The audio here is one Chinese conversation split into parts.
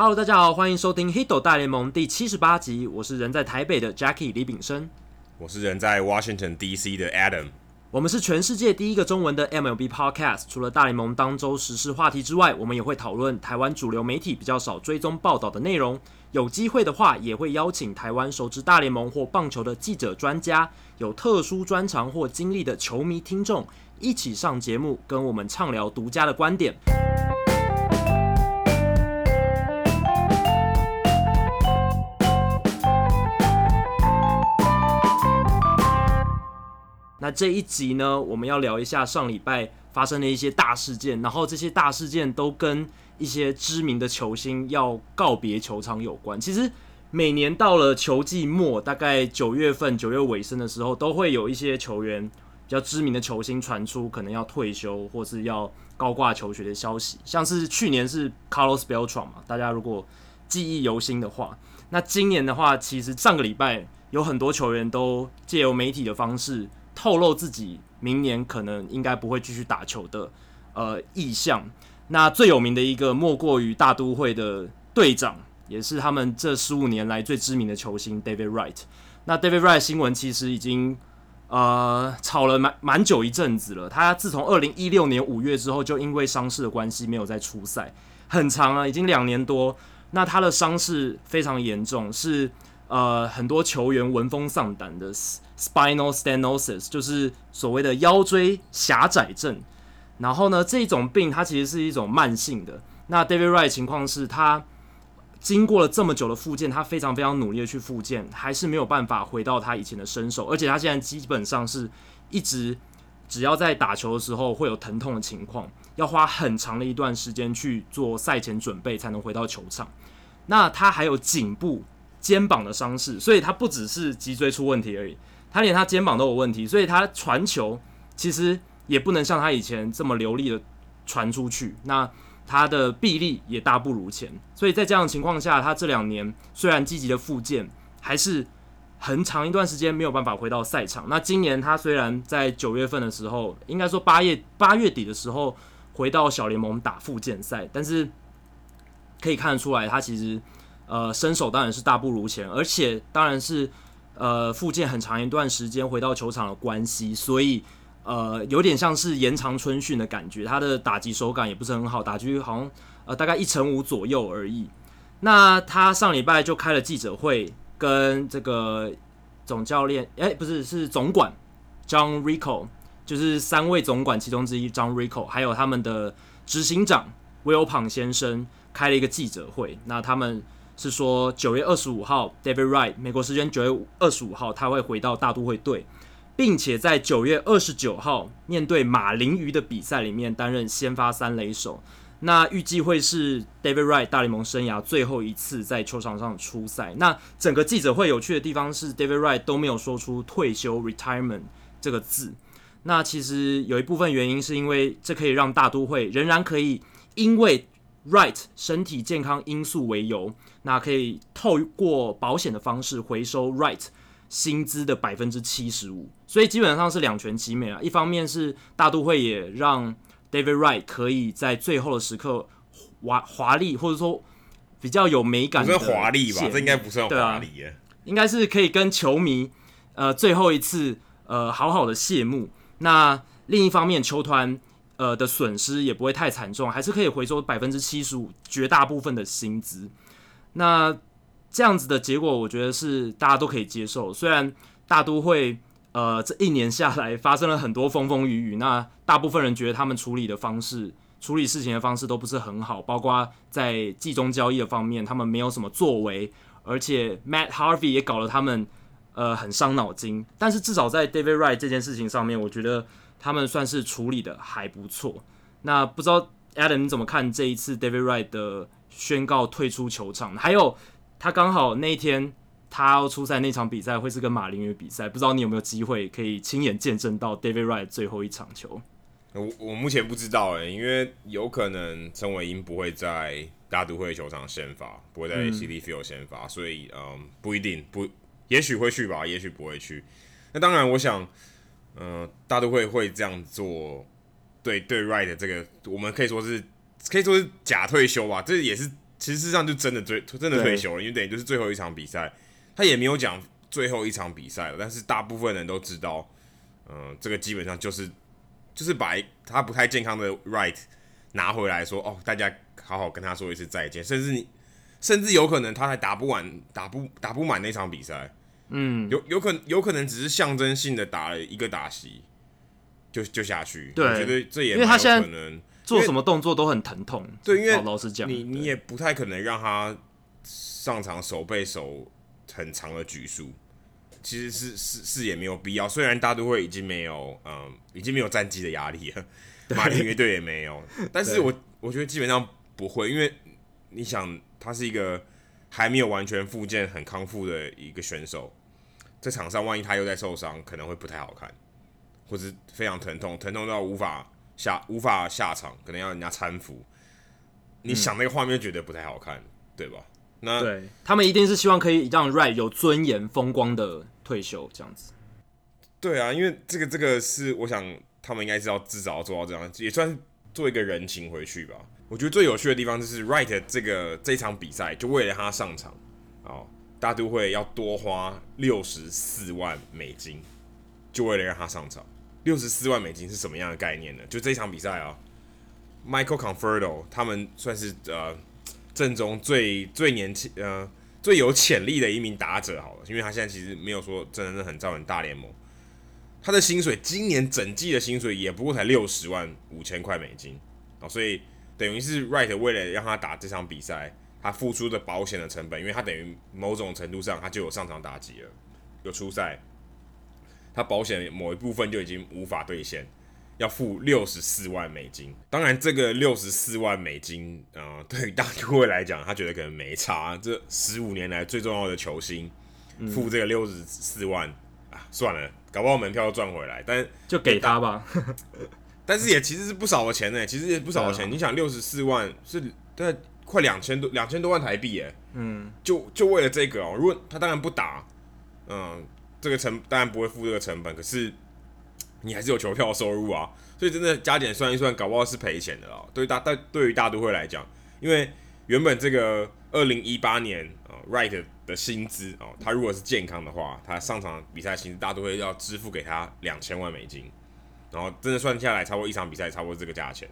Hello，大家好，欢迎收听《Hito 大联盟》第七十八集。我是人在台北的 Jackie 李炳生，我是人在 Washington DC 的 Adam。我们是全世界第一个中文的 MLB Podcast。除了大联盟当周时事话题之外，我们也会讨论台湾主流媒体比较少追踪报道的内容。有机会的话，也会邀请台湾熟知大联盟或棒球的记者、专家，有特殊专长或经历的球迷听众，一起上节目，跟我们畅聊独家的观点。那这一集呢，我们要聊一下上礼拜发生的一些大事件，然后这些大事件都跟一些知名的球星要告别球场有关。其实每年到了球季末，大概九月份、九月尾声的时候，都会有一些球员比较知名的球星传出可能要退休或是要高挂求学的消息。像是去年是 Carlos Beltran 嘛，大家如果记忆犹新的话，那今年的话，其实上个礼拜有很多球员都借由媒体的方式。透露自己明年可能应该不会继续打球的呃意向。那最有名的一个莫过于大都会的队长，也是他们这十五年来最知名的球星 David Wright。那 David Wright 新闻其实已经呃炒了蛮蛮久一阵子了。他自从二零一六年五月之后，就因为伤势的关系没有再出赛，很长啊，已经两年多。那他的伤势非常严重，是。呃，很多球员闻风丧胆的 spinal stenosis，就是所谓的腰椎狭窄症。然后呢，这种病它其实是一种慢性的。那 David Wright 情况是他经过了这么久的复健，他非常非常努力的去复健，还是没有办法回到他以前的身手。而且他现在基本上是一直只要在打球的时候会有疼痛的情况，要花很长的一段时间去做赛前准备才能回到球场。那他还有颈部。肩膀的伤势，所以他不只是脊椎出问题而已，他连他肩膀都有问题，所以他传球其实也不能像他以前这么流利的传出去，那他的臂力也大不如前，所以在这样的情况下，他这两年虽然积极的复健，还是很长一段时间没有办法回到赛场。那今年他虽然在九月份的时候，应该说八月八月底的时候回到小联盟打复健赛，但是可以看得出来，他其实。呃，身手当然是大不如前，而且当然是呃复健很长一段时间回到球场的关系，所以呃有点像是延长春训的感觉。他的打击手感也不是很好，打击好像呃大概一成五左右而已。那他上礼拜就开了记者会，跟这个总教练，哎、不是，是总管 John Rico，就是三位总管其中之一 John Rico，还有他们的执行长 Wilpon 先生开了一个记者会。那他们。是说九月二十五号，David Wright，美国时间九月二十五号，他会回到大都会队，并且在九月二十九号面对马林鱼的比赛里面担任先发三垒手。那预计会是 David Wright 大联盟生涯最后一次在球场上出赛。那整个记者会有趣的地方是，David Wright 都没有说出退休 （retirement） 这个字。那其实有一部分原因是因为这可以让大都会仍然可以因为。Wright 身体健康因素为由，那可以透过保险的方式回收 Wright 薪资的百分之七十五，所以基本上是两全其美啊。一方面是大都会也让 David Wright 可以在最后的时刻华华丽或者说比较有美感的，不是华丽吧？这应该不算华丽耶，应该是可以跟球迷呃最后一次呃好好的谢幕。那另一方面，球团。呃的损失也不会太惨重，还是可以回收百分之七十五绝大部分的薪资。那这样子的结果，我觉得是大家都可以接受。虽然大都会呃这一年下来发生了很多风风雨雨，那大部分人觉得他们处理的方式、处理事情的方式都不是很好，包括在季中交易的方面，他们没有什么作为，而且 Matt Harvey 也搞了他们呃很伤脑筋。但是至少在 David Wright 这件事情上面，我觉得。他们算是处理的还不错。那不知道 Adam 你怎么看这一次 David Wright 的宣告退出球场？还有他刚好那一天他要出赛那场比赛会是跟马林鱼比赛，不知道你有没有机会可以亲眼见证到 David Wright 最后一场球？我我目前不知道诶，因为有可能陈伟英不会在大都会球场先发，不会在 Citi Field 先发，嗯、所以嗯不一定不，也许会去吧，也许不会去。那当然，我想。嗯、呃，大都会会这样做，对对，Wright 这个我们可以说是可以说是假退休吧，这也是其实事实上就真的退真的退休了，因为等于就是最后一场比赛，他也没有讲最后一场比赛了，但是大部分人都知道，嗯、呃，这个基本上就是就是把他不太健康的 right 拿回来说，哦，大家好好跟他说一次再见，甚至你甚至有可能他还打不完，打不打不满那场比赛，嗯，有有可能有可能只是象征性的打了一个打席，就就下去，对，我觉得这也因为他现在可能。做什么动作都很疼痛，对，因为老实讲，你你也不太可能让他上场手背手很长的局数，其实是是是也没有必要。虽然大都会已经没有嗯，已经没有战绩的压力了，马林乐队也没有，但是我我觉得基本上不会，因为你想他是一个还没有完全复健、很康复的一个选手，在场上万一他又在受伤，可能会不太好看，或者非常疼痛，疼痛到无法。下无法下场，可能要人家搀扶。你想那个画面，觉得不太好看，嗯、对吧？那对他们一定是希望可以让 Wright 有尊严、风光的退休这样子。对啊，因为这个这个是我想他们应该是要至少要做到这样，也算是做一个人情回去吧。我觉得最有趣的地方就是 Wright 这个这场比赛，就为了他上场，哦，大都会要多花六十四万美金，就为了让他上场。六十四万美金是什么样的概念呢？就这场比赛啊，Michael Conferdo 他们算是呃正中最最年轻呃最有潜力的一名打者好了，因为他现在其实没有说真的是很造人大联盟，他的薪水今年整季的薪水也不过才六十万五千块美金啊，所以等于是 Right 为了让他打这场比赛，他付出的保险的成本，因为他等于某种程度上他就有上场打击了，有出赛。他保险某一部分就已经无法兑现，要付六十四万美金。当然，这个六十四万美金啊、呃，对于大都会来讲，他觉得可能没差。这十五年来最重要的球星，付这个六十四万啊，算了，搞不好门票都赚回来。但就给他吧。但是也其实是不少的钱呢，其实也不少的钱。啊、你想，六十四万是对快两千多两千多万台币耶。嗯，就就为了这个哦，如果他当然不打，嗯。这个成当然不会付这个成本，可是你还是有球票收入啊，所以真的加减算一算，搞不好是赔钱的哦。对大但对于大都会来讲，因为原本这个二零一八年啊，Right 的薪资啊，他如果是健康的话，他上场比赛薪资大都会要支付给他两千万美金，然后真的算下来，差不多一场比赛差不多这个价钱，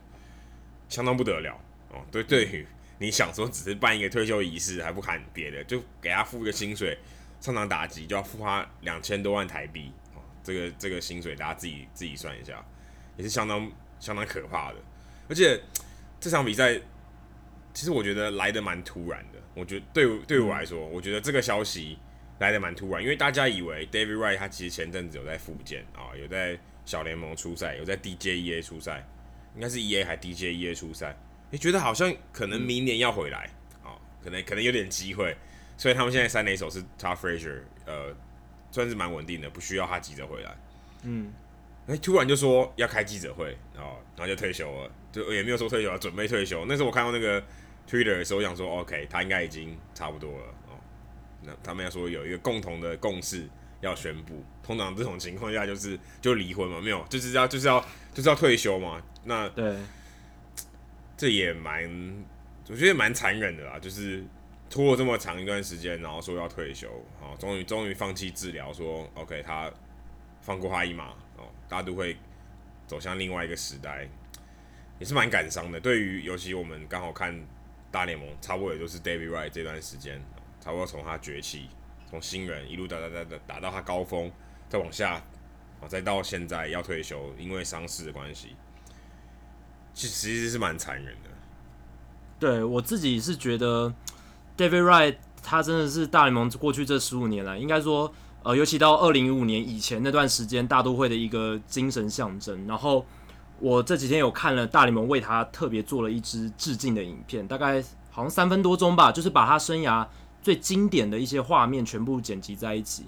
相当不得了哦。对，对于你想说只是办一个退休仪式，还不看别的，就给他付一个薪水。上场打击就要付他两千多万台币，哦，这个这个薪水大家自己自己算一下，也是相当相当可怕的。而且这场比赛其实我觉得来的蛮突然的，我觉得对对我来说，我觉得这个消息来的蛮突然，因为大家以为 David Wright 他其实前阵子有在复健啊，有在小联盟出赛，有在 DJEA 出赛，应该是 EA 还 DJEA 出赛，你觉得好像可能明年要回来啊，可能可能有点机会。所以他们现在三垒手是 Todd Frazier，呃，算是蛮稳定的，不需要他急着回来。嗯，哎、欸，突然就说要开记者会，然后然后就退休了，就也没有说退休了，准备退休。那时候我看到那个 Twitter 的时候，我想说 OK，他应该已经差不多了哦。那他们要说有一个共同的共识要宣布，通常这种情况下就是就离婚嘛，没有，就是要就是要就是要退休嘛。那对，这也蛮，我觉得蛮残忍的啦，就是。拖了这么长一段时间，然后说要退休，哦，终于终于放弃治疗，说 OK，他放过他一马，哦，大家都会走向另外一个时代，也是蛮感伤的。对于尤其我们刚好看大联盟，差不多也就是 David Wright 这段时间，差不多从他崛起，从新人一路打打打打打到他高峰，再往下，啊，再到现在要退休，因为伤势的关系，其其实是蛮残忍的。对我自己是觉得。David Wright，他真的是大联盟过去这十五年来，应该说，呃，尤其到二零一五年以前那段时间，大都会的一个精神象征。然后我这几天有看了大联盟为他特别做了一支致敬的影片，大概好像三分多钟吧，就是把他生涯最经典的一些画面全部剪辑在一起，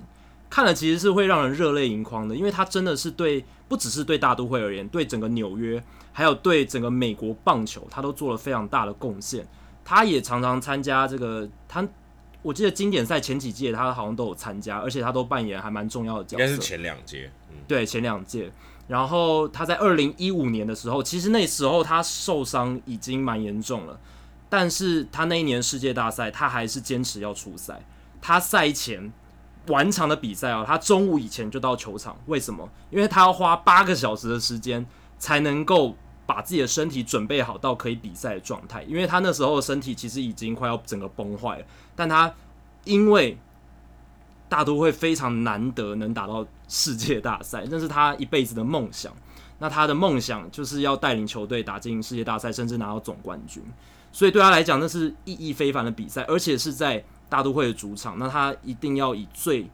看了其实是会让人热泪盈眶的，因为他真的是对不只是对大都会而言，对整个纽约，还有对整个美国棒球，他都做了非常大的贡献。他也常常参加这个，他我记得经典赛前几届他好像都有参加，而且他都扮演还蛮重要的角色。应该是前两届，嗯，对，前两届。然后他在二零一五年的时候，其实那时候他受伤已经蛮严重了，但是他那一年世界大赛，他还是坚持要出赛。他赛前完场的比赛哦，他中午以前就到球场，为什么？因为他要花八个小时的时间才能够把自己的身体准备好到可以比赛的状态。因为他那时候的身体其实已经快要整个崩坏了，但他因为大都会非常难得能打到世界大赛，那是他一辈子的梦想。那他的梦想就是要带领球队打进世界大赛，甚至拿到总冠军。所以对他来讲，那是意义非凡的比赛，而且是在大都会的主场。那他一定要以最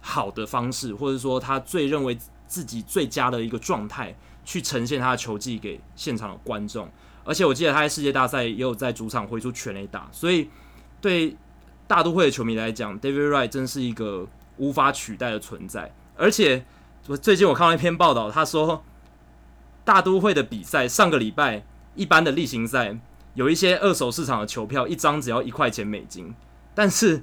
好的方式，或者说他最认为自己最佳的一个状态，去呈现他的球技给现场的观众。而且我记得他在世界大赛也有在主场挥出全垒打，所以对大都会的球迷来讲，David Wright 真是一个无法取代的存在。而且我最近我看到一篇报道，他说。大都会的比赛，上个礼拜一般的例行赛有一些二手市场的球票，一张只要一块钱美金。但是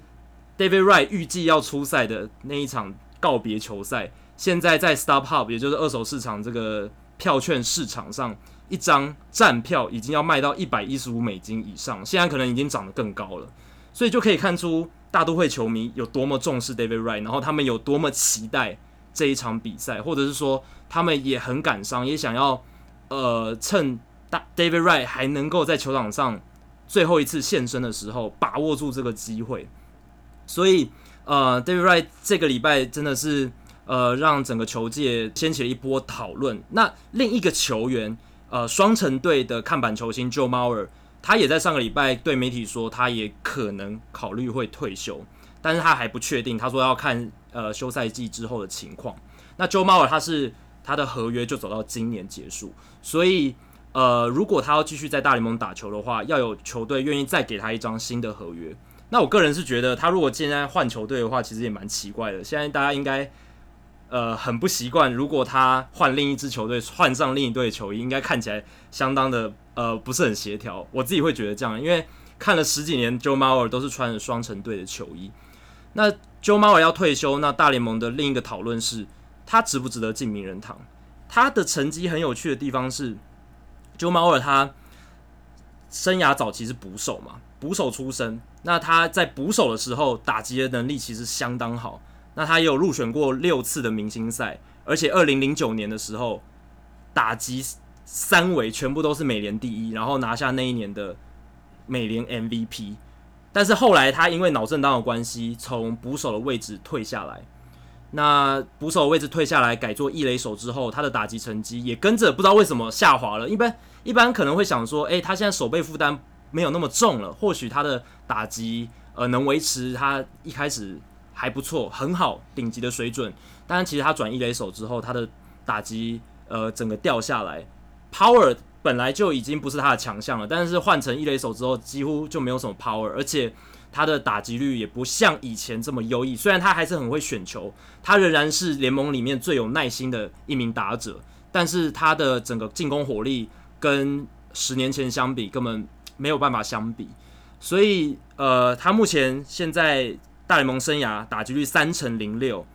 David Wright 预计要出赛的那一场告别球赛，现在在 StubHub，也就是二手市场这个票券市场上，一张站票已经要卖到一百一十五美金以上，现在可能已经涨得更高了。所以就可以看出大都会球迷有多么重视 David Wright，然后他们有多么期待这一场比赛，或者是说。他们也很感伤，也想要，呃，趁大 David Wright 还能够在球场上最后一次现身的时候，把握住这个机会。所以，呃，David Wright 这个礼拜真的是，呃，让整个球界掀起了一波讨论。那另一个球员，呃，双城队的看板球星 Joe Mauer，他也在上个礼拜对媒体说，他也可能考虑会退休，但是他还不确定，他说要看呃休赛季之后的情况。那 Joe Mauer 他是。他的合约就走到今年结束，所以呃，如果他要继续在大联盟打球的话，要有球队愿意再给他一张新的合约。那我个人是觉得，他如果现在换球队的话，其实也蛮奇怪的。现在大家应该呃很不习惯，如果他换另一支球队，换上另一队球衣，应该看起来相当的呃不是很协调。我自己会觉得这样，因为看了十几年，Joe Mauer 都是穿着双城队的球衣。那 Joe Mauer 要退休，那大联盟的另一个讨论是。他值不值得进名人堂？他的成绩很有趣的地方是，Joe Mauer 他生涯早期是捕手嘛，捕手出身。那他在捕手的时候打击的能力其实相当好。那他也有入选过六次的明星赛，而且二零零九年的时候打击三围全部都是美联第一，然后拿下那一年的美联 MVP。但是后来他因为脑震荡的关系，从捕手的位置退下来。那捕手位置退下来，改做一垒手之后，他的打击成绩也跟着不知道为什么下滑了。一般一般可能会想说，诶、他现在手背负担没有那么重了，或许他的打击呃能维持他一开始还不错、很好、顶级的水准。但是其实他转一垒手之后，他的打击呃整个掉下来，power 本来就已经不是他的强项了，但是换成一垒手之后，几乎就没有什么 power，而且。他的打击率也不像以前这么优异，虽然他还是很会选球，他仍然是联盟里面最有耐心的一名打者，但是他的整个进攻火力跟十年前相比根本没有办法相比，所以呃，他目前现在大联盟生涯打击率三成零六，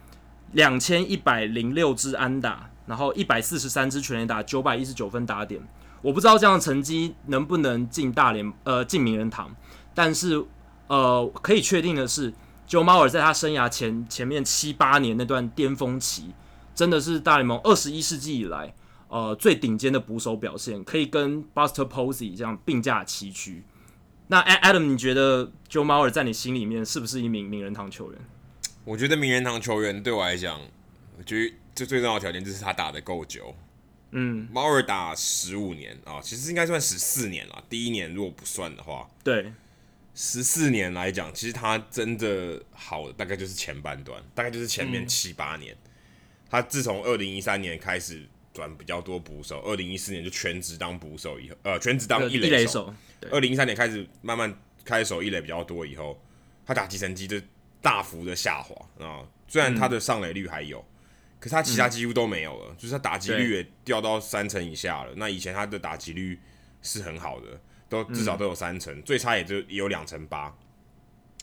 两千一百零六支安打，然后一百四十三支全垒打，九百一十九分打点，我不知道这样的成绩能不能进大联呃进名人堂，但是。呃，可以确定的是，Joe Mauer 在他生涯前前面七八年那段巅峰期，真的是大联盟二十一世纪以来呃最顶尖的捕手表现，可以跟 Buster Posey 这样并驾齐驱。那 Adam，你觉得 Joe Mauer 在你心里面是不是一名名人堂球员？我觉得名人堂球员对我来讲，我觉得最最重要的条件就是他打的够久。嗯，Mauer 打十五年啊，其实应该算十四年了。第一年如果不算的话，对。十四年来讲，其实他真的好的大概就是前半段，大概就是前面七八年。嗯、他自从二零一三年开始转比较多捕手，二零一四年就全职当捕手以后，呃，全职当一垒手。二零一三年开始慢慢开守一垒比较多以后，他打击成绩就大幅的下滑啊。虽然他的上垒率还有，嗯、可是他其他几乎都没有了，嗯、就是他打击率也掉到三成以下了。那以前他的打击率是很好的。都至少都有三成，嗯、最差也就也有两成八。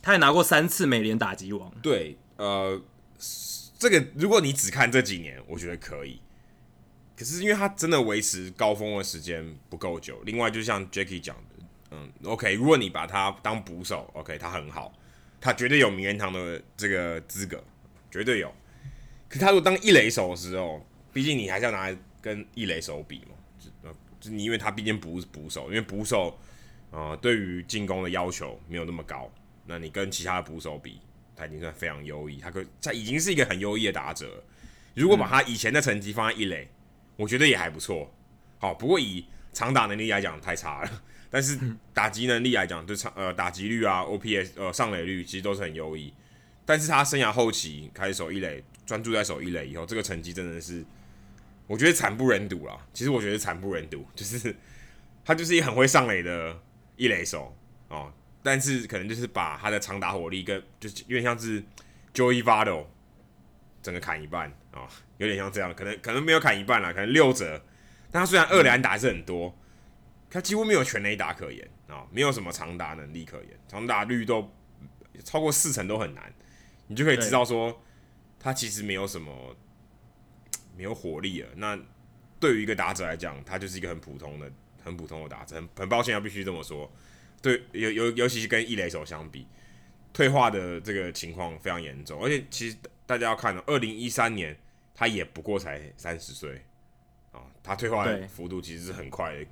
他也拿过三次美联打击王。对，呃，这个如果你只看这几年，我觉得可以。可是因为他真的维持高峰的时间不够久，另外就像 Jacky 讲的，嗯，OK，如果你把他当捕手，OK，他很好，他绝对有名人堂的这个资格，绝对有。可他如果当一垒手的时候，毕竟你还是要拿来跟一垒手比嘛，就就你因为他毕竟不是捕手，因为捕手啊、呃、对于进攻的要求没有那么高，那你跟其他的捕手比，他已经算非常优异，他可他已经是一个很优异的打者。如果把他以前的成绩放在一垒，我觉得也还不错。好，不过以长打能力来讲太差了，但是打击能力来讲，就长呃打击率啊，OPS 呃上垒率其实都是很优异。但是他生涯后期开始守一垒，专注在守一垒以后，这个成绩真的是我觉得惨不忍睹啦。其实我觉得惨不忍睹，就是 他就是一很会上垒的一垒手哦，但是可能就是把他的长打火力跟就是有点像是 Joey Votto 整个砍一半有点像这样，可能可能没有砍一半啦，可能六折。但他虽然二连打还是很多，他几乎没有全垒打可言啊、没有什么长打能力可言，长打率都超过四成都很难，你就可以知道说他其实没有什么没有火力了。那对于一个打者来讲，他就是一个很普通的、很普通的打者。很很抱歉要必须这么说，对，尤尤尤其是跟一垒手相比，退化的这个情况非常严重。而且其实大家要看到，二零一三年他也不过才三十岁啊。他退化的幅度其实是很快的，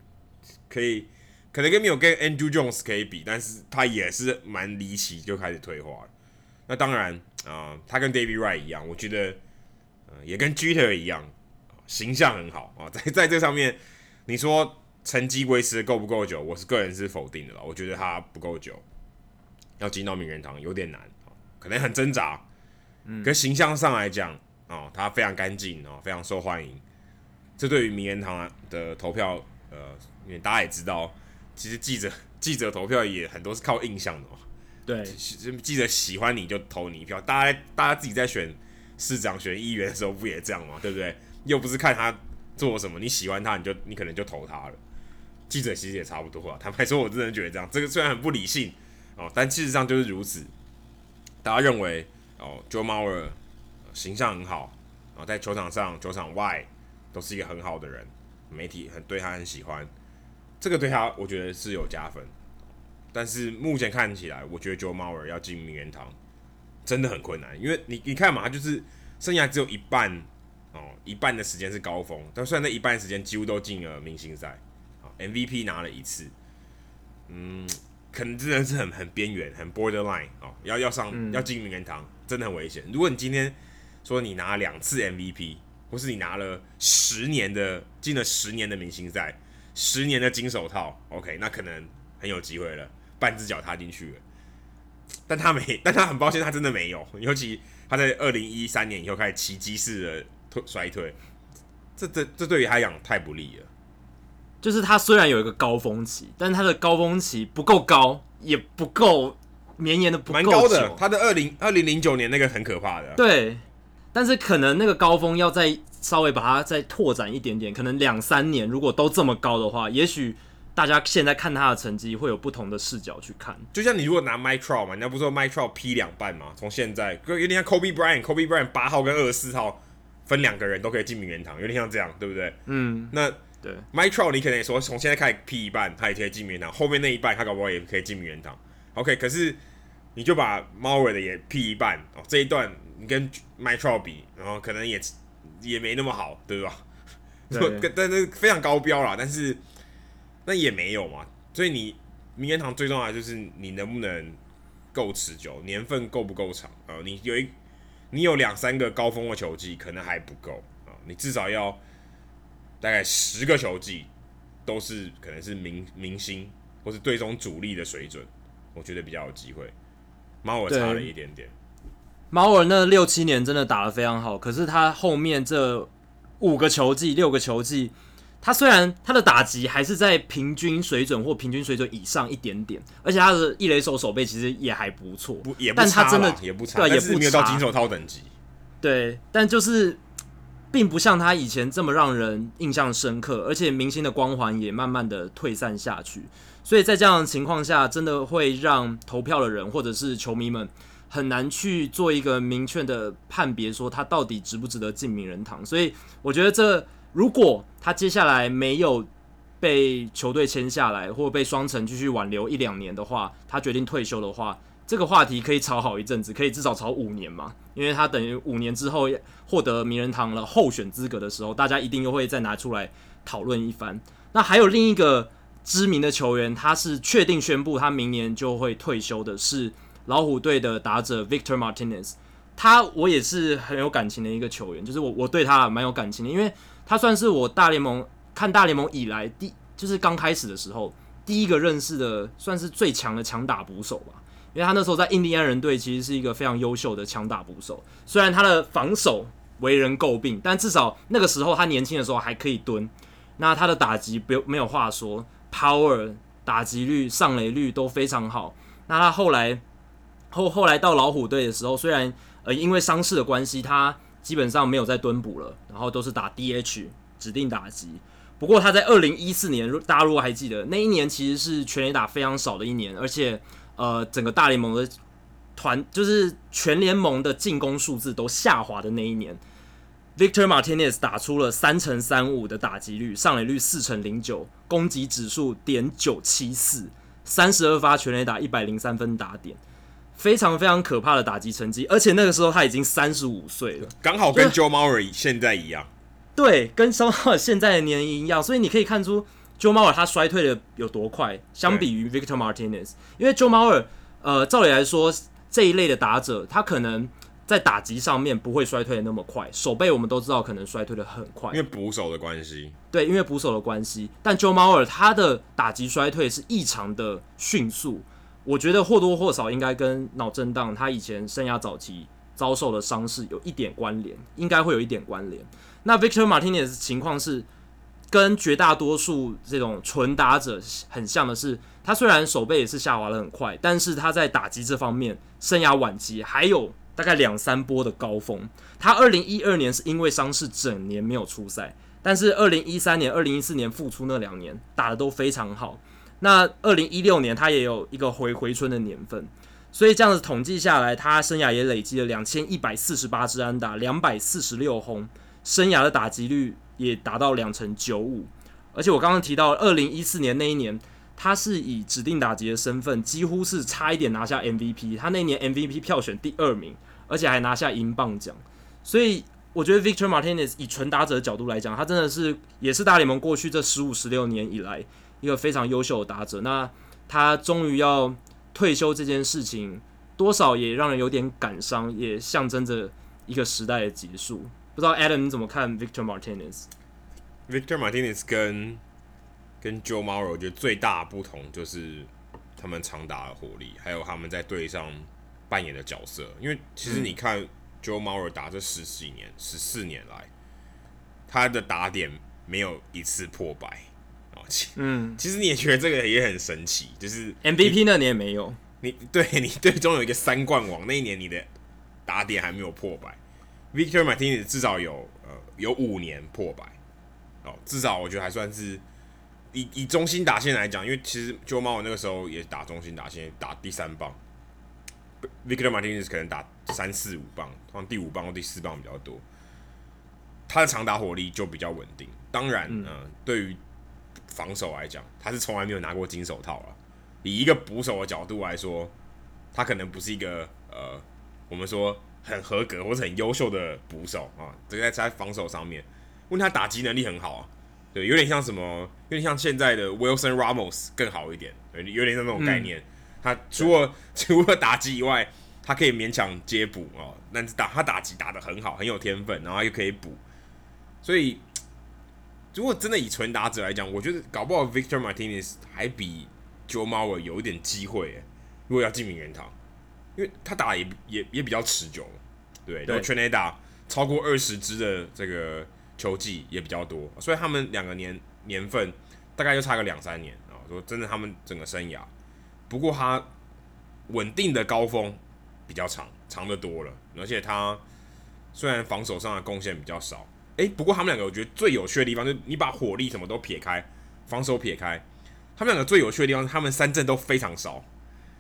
可以可能跟没有跟 Andrew Jones 可以比，但是他也是蛮离奇就开始退化了。那当然啊、呃，他跟 David Wright 一样，我觉得呃也跟 Jeter 一样，形象很好啊。在在这上面，你说成绩维持的够不够久？我是个人是否定的了。我觉得他不够久，要进到名人堂有点难，可能很挣扎。嗯，跟形象上来讲啊，他非常干净哦，非常受欢迎。这对于名人堂的投票，呃，因为大家也知道，其实记者 记者投票也很多是靠印象的嘛。对，记者喜欢你就投你一票。大家大家自己在选市长、选议员的时候不也这样吗？对不对？又不是看他做什么，你喜欢他，你就你可能就投他了。记者其实也差不多啊。坦白说，我真的觉得这样，这个虽然很不理性哦，但事实上就是如此。大家认为哦，Joe Mauer 形象很好啊，在球场上、球场外。都是一个很好的人，媒体很对他很喜欢，这个对他我觉得是有加分。但是目前看起来，我觉得 Joe Mauer 要进名人堂真的很困难，因为你你看嘛，他就是生涯只有一半哦，一半的时间是高峰，但虽然那一半时间几乎都进了明星赛啊，MVP 拿了一次，嗯，可能真的是很很边缘，很 borderline 哦，要要上、嗯、要进名人堂真的很危险。如果你今天说你拿两次 MVP，或是你拿了十年的进了十年的明星赛，十年的金手套，OK，那可能很有机会了，半只脚踏进去了。但他没，但他很抱歉，他真的没有。尤其他在二零一三年以后开始奇迹式的退衰退，这这这对于他来讲太不利了。就是他虽然有一个高峰期，但他的高峰期不够高，也不够绵延的不够。蛮高的，他的二零二零零九年那个很可怕的。对。但是可能那个高峰要再稍微把它再拓展一点点，可能两三年，如果都这么高的话，也许大家现在看他的成绩会有不同的视角去看。就像你如果拿 Mike Trout 嘛，人家不是说 Mike Trout 劈两半嘛？从现在有点像 Kobe Bryant，Kobe Bryant 八号跟二十四号分两个人都可以进名人堂，有点像这样，对不对？嗯，那对 Mike Trout 你可能也说从现在开始劈一半，他也可以进名人堂，后面那一半他搞不好也可以进名人堂。OK，可是你就把 Mauer 的也劈一半哦，这一段。你跟 Mike Trout 比，然后可能也也没那么好，对吧？对，但是非常高标啦，但是那也没有嘛。所以你名人堂最重要的就是你能不能够持久，年份够不够长啊？你有一你有两三个高峰的球技，可能还不够啊。你至少要大概十个球技都是可能是明明星或是队中主力的水准，我觉得比较有机会。猫我差了一点点。毛尔那六七年真的打得非常好，可是他后面这五个球季、六个球季，他虽然他的打击还是在平均水准或平均水准以上一点点，而且他的一垒手手背其实也还不错，不也不差，但他真的也不差，对，也不没有到金手套等级。对，但就是并不像他以前这么让人印象深刻，而且明星的光环也慢慢的退散下去，所以在这样的情况下，真的会让投票的人或者是球迷们。很难去做一个明确的判别，说他到底值不值得进名人堂。所以我觉得，这如果他接下来没有被球队签下来，或被双城继续挽留一两年的话，他决定退休的话，这个话题可以炒好一阵子，可以至少炒五年嘛。因为他等于五年之后获得名人堂了候选资格的时候，大家一定又会再拿出来讨论一番。那还有另一个知名的球员，他是确定宣布他明年就会退休的，是老虎队的打者 Victor Martinez。他我也是很有感情的一个球员，就是我我对他蛮有感情的，因为他算是我大联盟看大联盟以来第就是刚开始的时候第一个认识的，算是最强的强打捕手吧。因为他那时候在印第安人队其实是一个非常优秀的强打捕手，虽然他的防守为人诟病，但至少那个时候他年轻的时候还可以蹲。那他的打击不用没有话说，power 打击率、上垒率都非常好。那他后来后后来到老虎队的时候，虽然呃因为伤势的关系，他基本上没有再蹲捕了，然后都是打 DH 指定打击。不过他在二零一四年，大家如果还记得那一年，其实是全垒打非常少的一年，而且。呃，整个大联盟的团就是全联盟的进攻数字都下滑的那一年，Victor Martinez 打出了三成三五的打击率，上垒率四成零九，攻击指数点九七四，三十二发全垒打，一百零三分打点，非常非常可怕的打击成绩。而且那个时候他已经三十五岁了，刚好跟 Joe Mauer 现在一样。对，跟 Joe Mauer 现在的年龄一样，所以你可以看出。Joe Mauer 他衰退的有多快？相比于 Victor Martinez，因为 Joe Mauer，呃，照理来说这一类的打者，他可能在打击上面不会衰退的那么快，手背我们都知道可能衰退的很快，因为捕手的关系。对，因为捕手的关系。但 Joe Mauer 他的打击衰退是异常的迅速，我觉得或多或少应该跟脑震荡，他以前生涯早期遭受的伤势有一点关联，应该会有一点关联。那 Victor Martinez 的情况是。跟绝大多数这种纯打者很像的是，他虽然手背也是下滑的很快，但是他在打击这方面，生涯晚期还有大概两三波的高峰。他二零一二年是因为伤势整年没有出赛，但是二零一三年、二零一四年复出那两年打得都非常好。那二零一六年他也有一个回回春的年份，所以这样子统计下来，他生涯也累积了两千一百四十八支安打，两百四十六轰，生涯的打击率。也达到两成九五，而且我刚刚提到二零一四年那一年，他是以指定打击的身份，几乎是差一点拿下 MVP。他那年 MVP 票选第二名，而且还拿下银棒奖。所以我觉得 Victor Martinez 以纯打者的角度来讲，他真的是也是大联盟过去这十五十六年以来一个非常优秀的打者。那他终于要退休这件事情，多少也让人有点感伤，也象征着一个时代的结束。不知道 Adam 你怎么看 Victor Martinez？Victor Martinez 跟跟 Joe Mauer 我觉得最大的不同就是他们长打的火力，还有他们在队上扮演的角色。因为其实你看 Joe Morrow 打这十几年、十四年来，他的打点没有一次破百啊。嗯，其实你也觉得这个也很神奇，就是 MVP 那年也没有。你对你队中有一个三冠王，那一年你的打点还没有破百。Victor Martinez 至少有呃有五年破百哦，至少我觉得还算是以以中心打线来讲，因为其实 Joe Mauer 那个时候也打中心打线，打第三棒，Victor Martinez 可能打三四五棒，通常第五棒或第四棒比较多，他的长打火力就比较稳定。当然，嗯、呃，对于防守来讲，他是从来没有拿过金手套了。以一个捕手的角度来说，他可能不是一个呃，我们说。很合格或者很优秀的捕手啊，这个在在防守上面，问他打击能力很好啊，对，有点像什么，有点像现在的 Wilson Ramos 更好一点，对，有点像那种概念。嗯、他除了除了打击以外，他可以勉强接捕啊，但是打他打击打得很好，很有天分，然后又可以补。所以，如果真的以纯打者来讲，我觉得搞不好 Victor Martinez 还比 Joe Mauer 有一点机会，如果要进名人堂。因为他打也也也比较持久，对，然后全垒打超过二十支的这个球季也比较多，所以他们两个年年份大概就差个两三年啊。说真的，他们整个生涯，不过他稳定的高峰比较长，长得多了，而且他虽然防守上的贡献比较少，诶，不过他们两个我觉得最有趣的地方就是你把火力什么都撇开，防守撇开，他们两个最有趣的地方是他们三阵都非常少，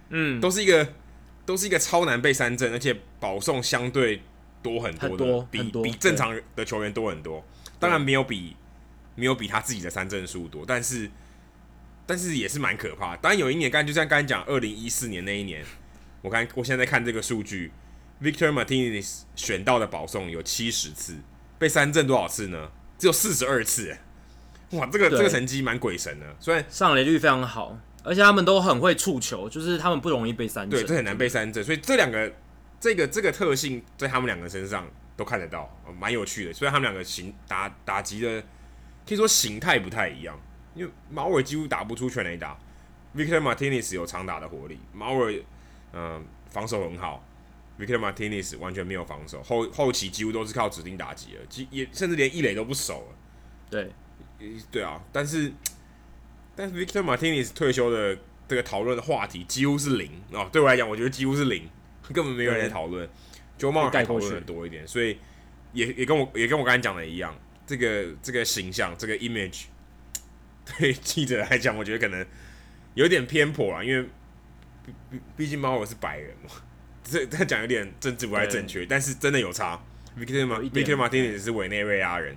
嗯，都是一个。都是一个超难被三振，而且保送相对多很多的，很多比多比正常的球员多很多。当然没有比没有比他自己的三振数多，但是但是也是蛮可怕。当然有一年，刚就像刚才讲，二零一四年那一年，我看我现在在看这个数据，Victor Martinez 选到的保送有七十次，被三振多少次呢？只有四十二次。哇，这个这个成绩蛮鬼神的，虽然上垒率非常好，而且他们都很会触球，就是他们不容易被三振。对，这很难被三振，所以这两个这个这个特性在他们两个身上都看得到，蛮有趣的。虽然他们两个形打打击的可以说形态不太一样，因为马尔几乎打不出全垒打，Victor Martinez 有长打的活力，马尔嗯防守很好，Victor Martinez 完全没有防守，后后期几乎都是靠指定打击了，几也甚至连一垒都不守了。对。对啊，但是但是 Victor Martinez 退休的这个讨论的话题几乎是零哦。对我来讲，我觉得几乎是零，根本没有人在讨论。Joe Mauer 还讨论的多一点，所以也也跟我也跟我刚才讲的一样，这个这个形象这个 image 对记者来讲，我觉得可能有点偏颇啊，因为毕毕竟 Mauer 是白人嘛，这他讲有点政治不太正确，但是真的有差。Victor Victor Martinez 是委内瑞拉人。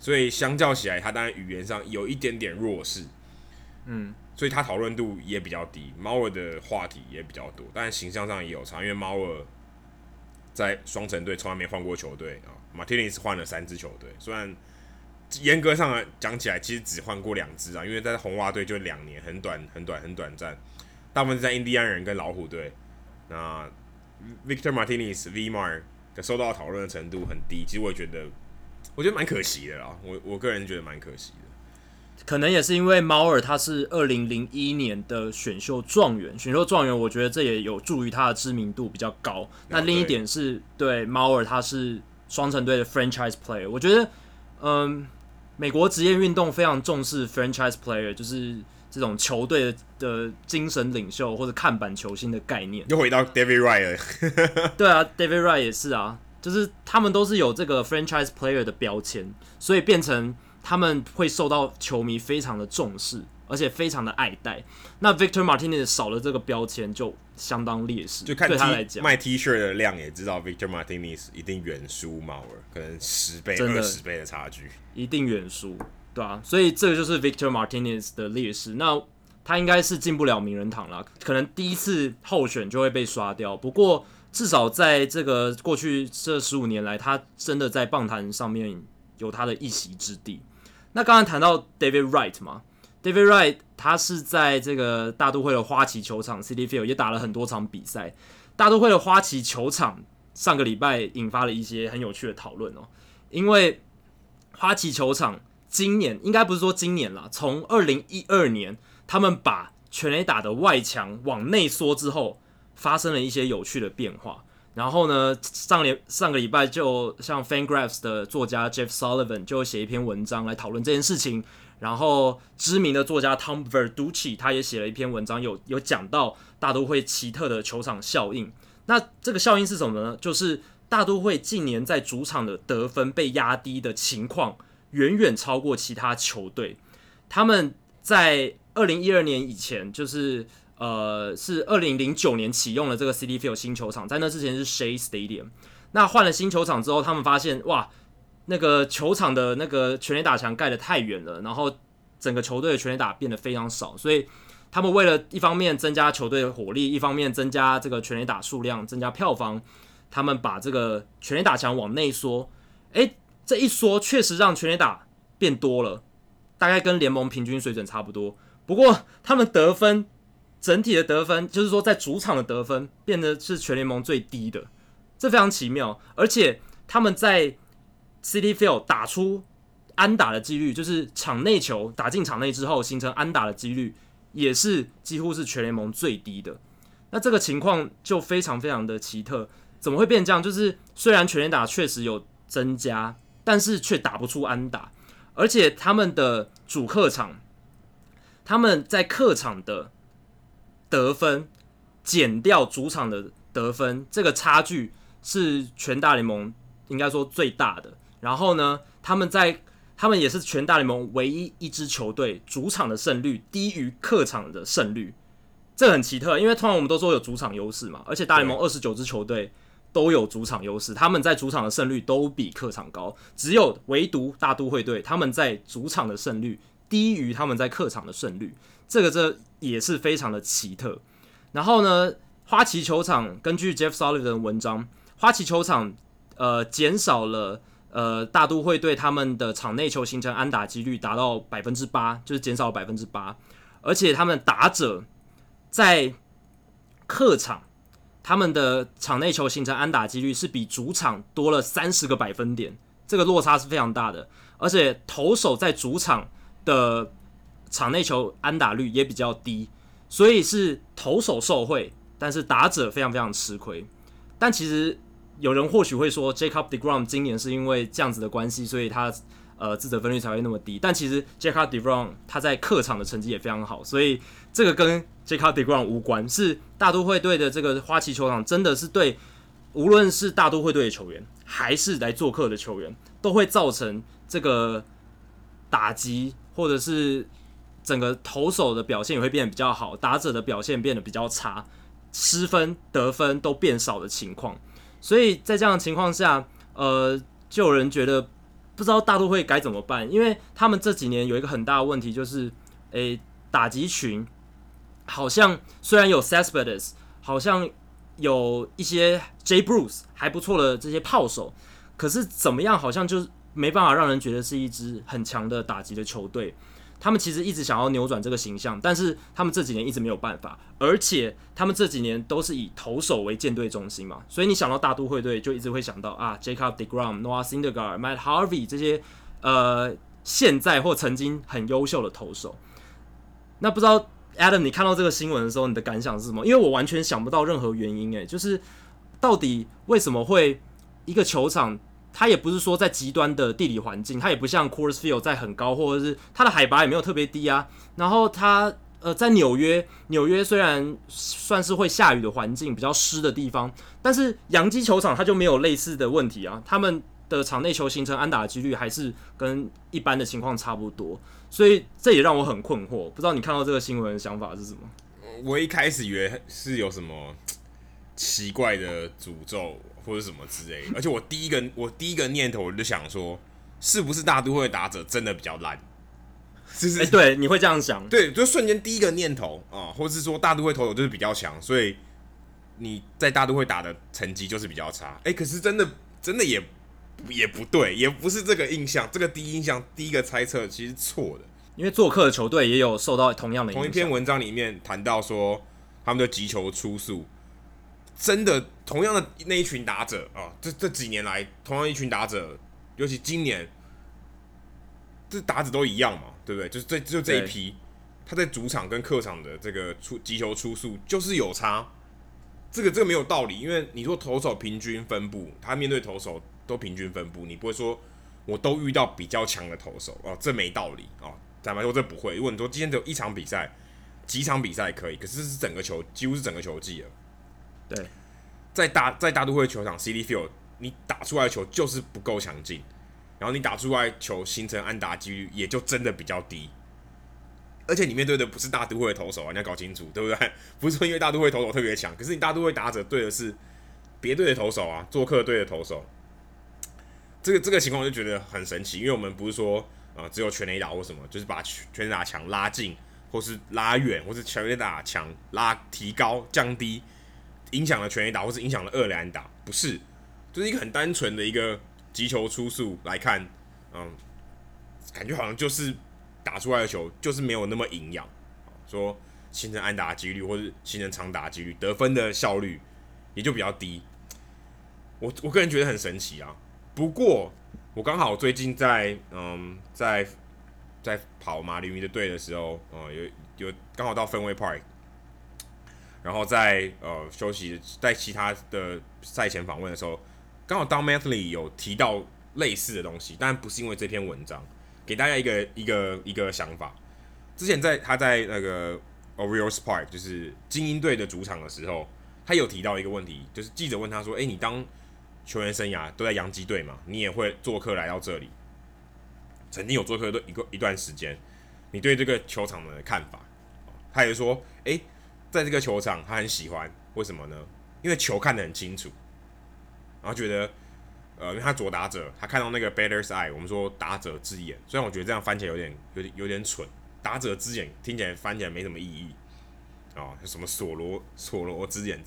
所以相较起来，他当然语言上有一点点弱势，嗯，所以他讨论度也比较低。猫儿的话题也比较多，但形象上也有差，因为猫儿在双城队从来没换过球队啊。马丁尼斯换了三支球队，虽然严格上讲起来，其实只换过两支啊，因为在红袜队就两年，很短、很短、很短暂。大部分是在印第安人跟老虎队。那 Victor Martinez V-Mar 的受到讨论的程度很低，其实我也觉得。我觉得蛮可惜的啦，我我个人觉得蛮可惜的，可能也是因为猫尔他是二零零一年的选秀状元，选秀状元，我觉得这也有助于他的知名度比较高。那另一点是对猫尔他是双城队的 franchise player，我觉得，嗯，美国职业运动非常重视 franchise player，就是这种球队的精神领袖或者看板球星的概念。又回到 David Wright 了，对啊，David Wright 也是啊。就是他们都是有这个 franchise player 的标签，所以变成他们会受到球迷非常的重视，而且非常的爱戴。那 Victor Martinez 少了这个标签，就相当劣势。就看对他来讲，卖 T 恤的量也知道，Victor Martinez 一定远输猫尔，可能十倍、二十倍的差距，一定远输，对啊。所以这个就是 Victor Martinez 的劣势。那他应该是进不了名人堂了，可能第一次候选就会被刷掉。不过，至少在这个过去这十五年来，他真的在棒坛上面有他的一席之地。那刚刚谈到 David Wright 嘛，David Wright 他是在这个大都会的花旗球场 Citi Field 也打了很多场比赛。大都会的花旗球场上个礼拜引发了一些很有趣的讨论哦，因为花旗球场今年应该不是说今年啦，从二零一二年他们把全垒打的外墙往内缩之后。发生了一些有趣的变化，然后呢，上连上个礼拜就像 Fangraphs 的作家 Jeff Sullivan 就写一篇文章来讨论这件事情，然后知名的作家 Tom Verducci 他也写了一篇文章，有有讲到大都会奇特的球场效应。那这个效应是什么呢？就是大都会近年在主场的得分被压低的情况远远超过其他球队。他们在二零一二年以前就是。呃，是二零零九年启用了这个 Citi Field 新球场，在那之前是 s h a e Stadium。那换了新球场之后，他们发现哇，那个球场的那个全垒打墙盖得太远了，然后整个球队的全垒打变得非常少，所以他们为了一方面增加球队的火力，一方面增加这个全垒打数量，增加票房，他们把这个全垒打墙往内缩。诶，这一说确实让全垒打变多了，大概跟联盟平均水准差不多。不过他们得分。整体的得分，就是说在主场的得分变得是全联盟最低的，这非常奇妙。而且他们在 City Field 打出安打的几率，就是场内球打进场内之后形成安打的几率，也是几乎是全联盟最低的。那这个情况就非常非常的奇特，怎么会变这样？就是虽然全垒打确实有增加，但是却打不出安打，而且他们的主客场，他们在客场的。得分减掉主场的得分，这个差距是全大联盟应该说最大的。然后呢，他们在他们也是全大联盟唯一一支球队主场的胜率低于客场的胜率，这很奇特。因为通常我们都说有主场优势嘛，而且大联盟二十九支球队都有主场优势，他们在主场的胜率都比客场高，只有唯独大都会队他们在主场的胜率低于他们在客场的胜率，这个这也是非常的奇特。然后呢，花旗球场根据 Jeff Sullivan 的文章，花旗球场呃减少了呃大都会队他们的场内球形成安打几率达到百分之八，就是减少百分之八，而且他们打者在客场。他们的场内球形成安打几率是比主场多了三十个百分点，这个落差是非常大的。而且投手在主场的场内球安打率也比较低，所以是投手受惠，但是打者非常非常吃亏。但其实有人或许会说，Jacob deGrom 今年是因为这样子的关系，所以他呃自责分率才会那么低。但其实 Jacob deGrom 他在客场的成绩也非常好，所以这个跟 Jacob deGrom 无关，是大都会队的这个花旗球场真的是对，无论是大都会队的球员，还是来做客的球员，都会造成这个打击，或者是整个投手的表现也会变得比较好，打者的表现变得比较差，失分得分都变少的情况。所以在这样的情况下，呃，就有人觉得不知道大都会该怎么办，因为他们这几年有一个很大的问题，就是诶、打击群。好像虽然有 Cespedes，好像有一些 Jay Bruce 还不错的这些炮手，可是怎么样，好像就是没办法让人觉得是一支很强的打击的球队。他们其实一直想要扭转这个形象，但是他们这几年一直没有办法，而且他们这几年都是以投手为舰队中心嘛，所以你想到大都会队，就一直会想到啊，Jacob deGrom、Noah Syndergaard、Matt Harvey 这些呃现在或曾经很优秀的投手。那不知道。Adam，你看到这个新闻的时候，你的感想是什么？因为我完全想不到任何原因，诶，就是到底为什么会一个球场，它也不是说在极端的地理环境，它也不像 Coors Field 在很高，或者是它的海拔也没有特别低啊。然后它呃在纽约，纽约虽然算是会下雨的环境，比较湿的地方，但是洋基球场它就没有类似的问题啊，他们的场内球形成安打的几率还是跟一般的情况差不多。所以这也让我很困惑，不知道你看到这个新闻的想法是什么？我一开始以为是有什么奇怪的诅咒或者什么之类，而且我第一个我第一个念头我就想说，是不是大都会打者真的比较烂？就是、欸、对，你会这样想？对，就瞬间第一个念头啊，或者是说大都会投手就是比较强，所以你在大都会打的成绩就是比较差。哎、欸，可是真的真的也。也不对，也不是这个印象，这个第一印象，第一个猜测其实错的，因为做客的球队也有受到同样的影响。同一篇文章里面谈到说，他们的击球出速，真的同样的那一群打者啊，这这几年来同样一群打者，尤其今年，这打者都一样嘛，对不对？就是这就这一批，他在主场跟客场的这个出击球出速就是有差，这个这个没有道理，因为你说投手平均分布，他面对投手。都平均分布，你不会说我都遇到比较强的投手哦，这没道理哦。坦白说，这不会。如果你说今天只有一场比赛，几场比赛可以，可是这是整个球，几乎是整个球季了。对，在大在大都会球场 Citi Field，你打出来的球就是不够强劲，然后你打出来球形成安打几率也就真的比较低。而且你面对的不是大都会的投手啊，你要搞清楚，对不对？不是说因为大都会投手特别强，可是你大都会打者对的是别队的投手啊，做客队的投手。这个这个情况我就觉得很神奇，因为我们不是说啊、只有全垒打或什么，就是把全垒打墙拉近，或是拉远，或是全垒打墙拉提高降低，影响了全垒打，或是影响了二垒打，不是，就是一个很单纯的一个击球出速来看，嗯，感觉好像就是打出来的球就是没有那么营养，说形成安打几率或是形成长打几率，得分的效率也就比较低，我我个人觉得很神奇啊。不过，我刚好最近在嗯，在在跑马林鱼的队的时候，呃、嗯，有有刚好到 Fenway Park，然后在呃休息，在其他的赛前访问的时候，刚好 Don Mattingly 有提到类似的东西，但不是因为这篇文章，给大家一个一个一个想法。之前在他在那个 Orioles Park，就是精英队的主场的时候，他有提到一个问题，就是记者问他说：“诶，你当？”球员生涯都在洋基队嘛，你也会做客来到这里，曾经有做客的一个一段时间，你对这个球场的看法？他也说，诶，在这个球场他很喜欢，为什么呢？因为球看得很清楚，然后觉得，呃，因为他左打者，他看到那个 batter's eye，我们说打者之眼，虽然我觉得这样翻起来有点有点有点蠢，打者之眼听起来翻起来没什么意义，哦，什么索罗索罗之眼，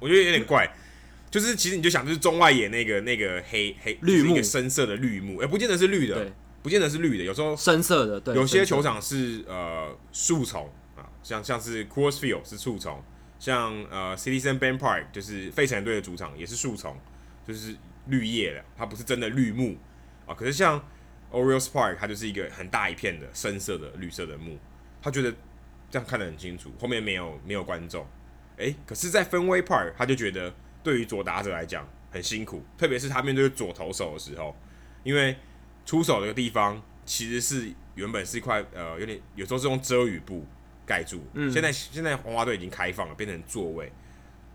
我觉得有点怪，就是其实你就想就是中外野那个那个黑黑绿幕，一个深色的绿幕，哎，不见得是绿的，不见得是绿的，有时候深色的，对，有些球场是呃树丛啊，像像是 Coors Field 是树丛。像呃，Citizen Bank Park 就是费城队的主场，也是树丛，就是绿叶的，它不是真的绿幕啊。可是像 Orioles Park，它就是一个很大一片的深色的绿色的幕，他觉得这样看得很清楚，后面没有没有观众。诶、可是，在 Fenway Park，他就觉得对于左打者来讲很辛苦，特别是他面对左投手的时候，因为出手的地方其实是原本是一块呃，有点有时候是用遮雨布。盖住，嗯，现在现在红袜队已经开放了，变成座位，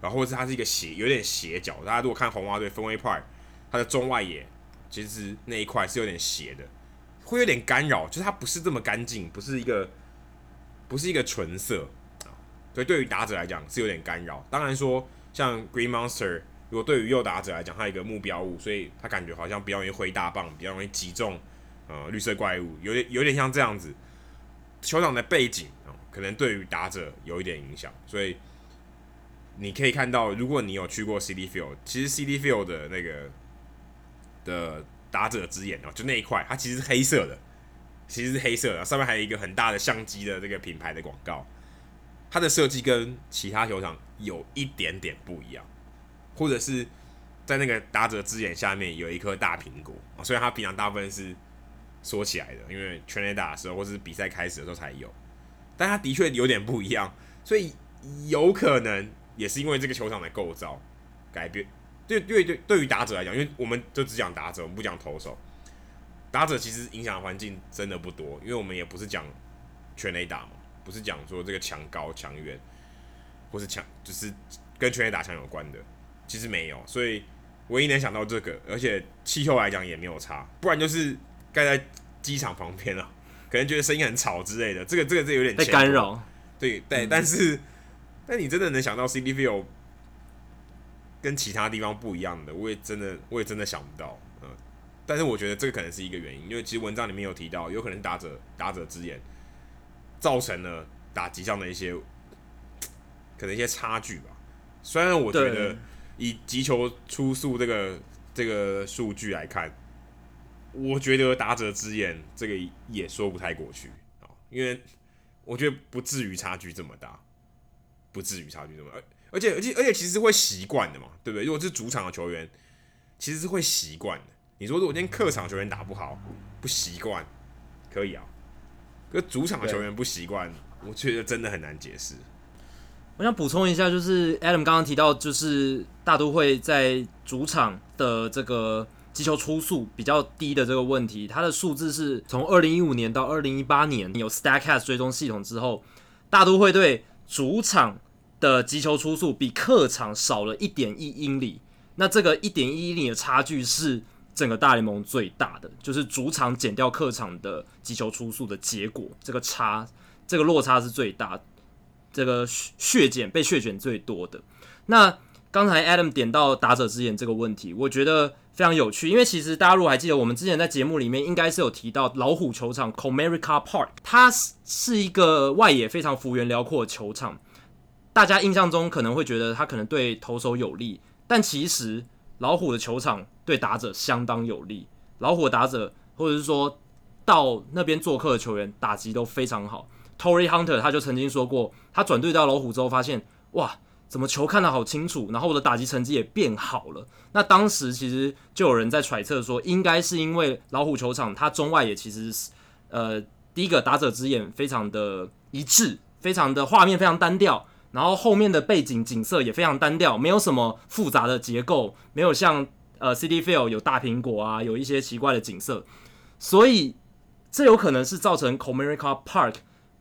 然后是它是一个斜，有点斜角。大家如果看红袜队 Fenway Park，它的中外野其实那一块是有点斜的，会有点干扰，就是它不是这么干净，不是一个不是一个纯色啊，所以对于打者来讲是有点干扰。当然说像 Green Monster，如果对于右打者来讲，它有一个目标物，所以他感觉好像比较容易挥大棒，比较容易击中呃绿色怪物，有点有点像这样子。球场的背景。可能对于打者有一点影响，所以你可以看到，如果你有去过 Citi Field，其实 Citi Field 的那个的打者之眼哦，就那一块，它其实是黑色的，其实是黑色的，上面还有一个很大的相机的这个品牌的广告，它的设计跟其他球场有一点点不一样，或者是在那个打者之眼下面有一颗大苹果，虽然它平常大部分是缩起来的，因为全垒打的时候或是比赛开始的时候才有。但它的确有点不一样，所以有可能也是因为这个球场的构造改变。对对对，对于打者来讲，因为我们就只讲打者，我们不讲投手。打者其实影响环境真的不多，因为我们也不是讲全垒打嘛，不是讲说这个墙高墙远，或是墙就是跟全垒打墙有关的，其实没有。所以唯一能想到这个，而且气候来讲也没有差，不然就是盖在机场旁边了。可能觉得声音很吵之类的，这个这个这有点被干扰。对对，但是，嗯、但你真的能想到 Citi Field 跟其他地方不一样的，我也真的我也真的想不到。嗯，但是我觉得这个可能是一个原因，因为其实文章里面有提到，有可能打者打者之眼造成了打击上的一些可能一些差距吧。虽然我觉得以击球出速这个这个数据来看。我觉得打者之眼这个也说不太过去啊，因为我觉得不至于差距这么大，不至于差距这么，而且而且而且其实会习惯的嘛，对不对？如果是主场的球员，其实是会习惯的。你说如果今天客场球员打不好，不习惯，可以啊，可主场的球员不习惯，我觉得真的很难解释。我想补充一下，就是 Adam 刚刚提到，就是大都会在主场的这个。击球出速比较低的这个问题，它的数字是从二零一五年到二零一八年有 Stacks 追踪系统之后，大都会队主场的击球出速比客场少了一点一英里。那这个一点一英里的差距是整个大联盟最大的，就是主场减掉客场的击球出速的结果，这个差，这个落差是最大，这个血减被血减最多的。那刚才 Adam 点到打者之眼这个问题，我觉得。非常有趣，因为其实大家如果还记得，我们之前在节目里面应该是有提到老虎球场 Comerica Park，它是是一个外野非常幅员辽阔的球场。大家印象中可能会觉得它可能对投手有利，但其实老虎的球场对打者相当有利。老虎打者或者是说到那边做客的球员打击都非常好。Tory Hunter 他就曾经说过，他转队到老虎之后发现，哇。怎么球看得好清楚，然后我的打击成绩也变好了。那当时其实就有人在揣测说，应该是因为老虎球场它中外也其实是呃第一个打者之眼非常的一致，非常的画面非常单调，然后后面的背景景色也非常单调，没有什么复杂的结构，没有像呃 Citi Field 有大苹果啊，有一些奇怪的景色，所以这有可能是造成 Comerica Park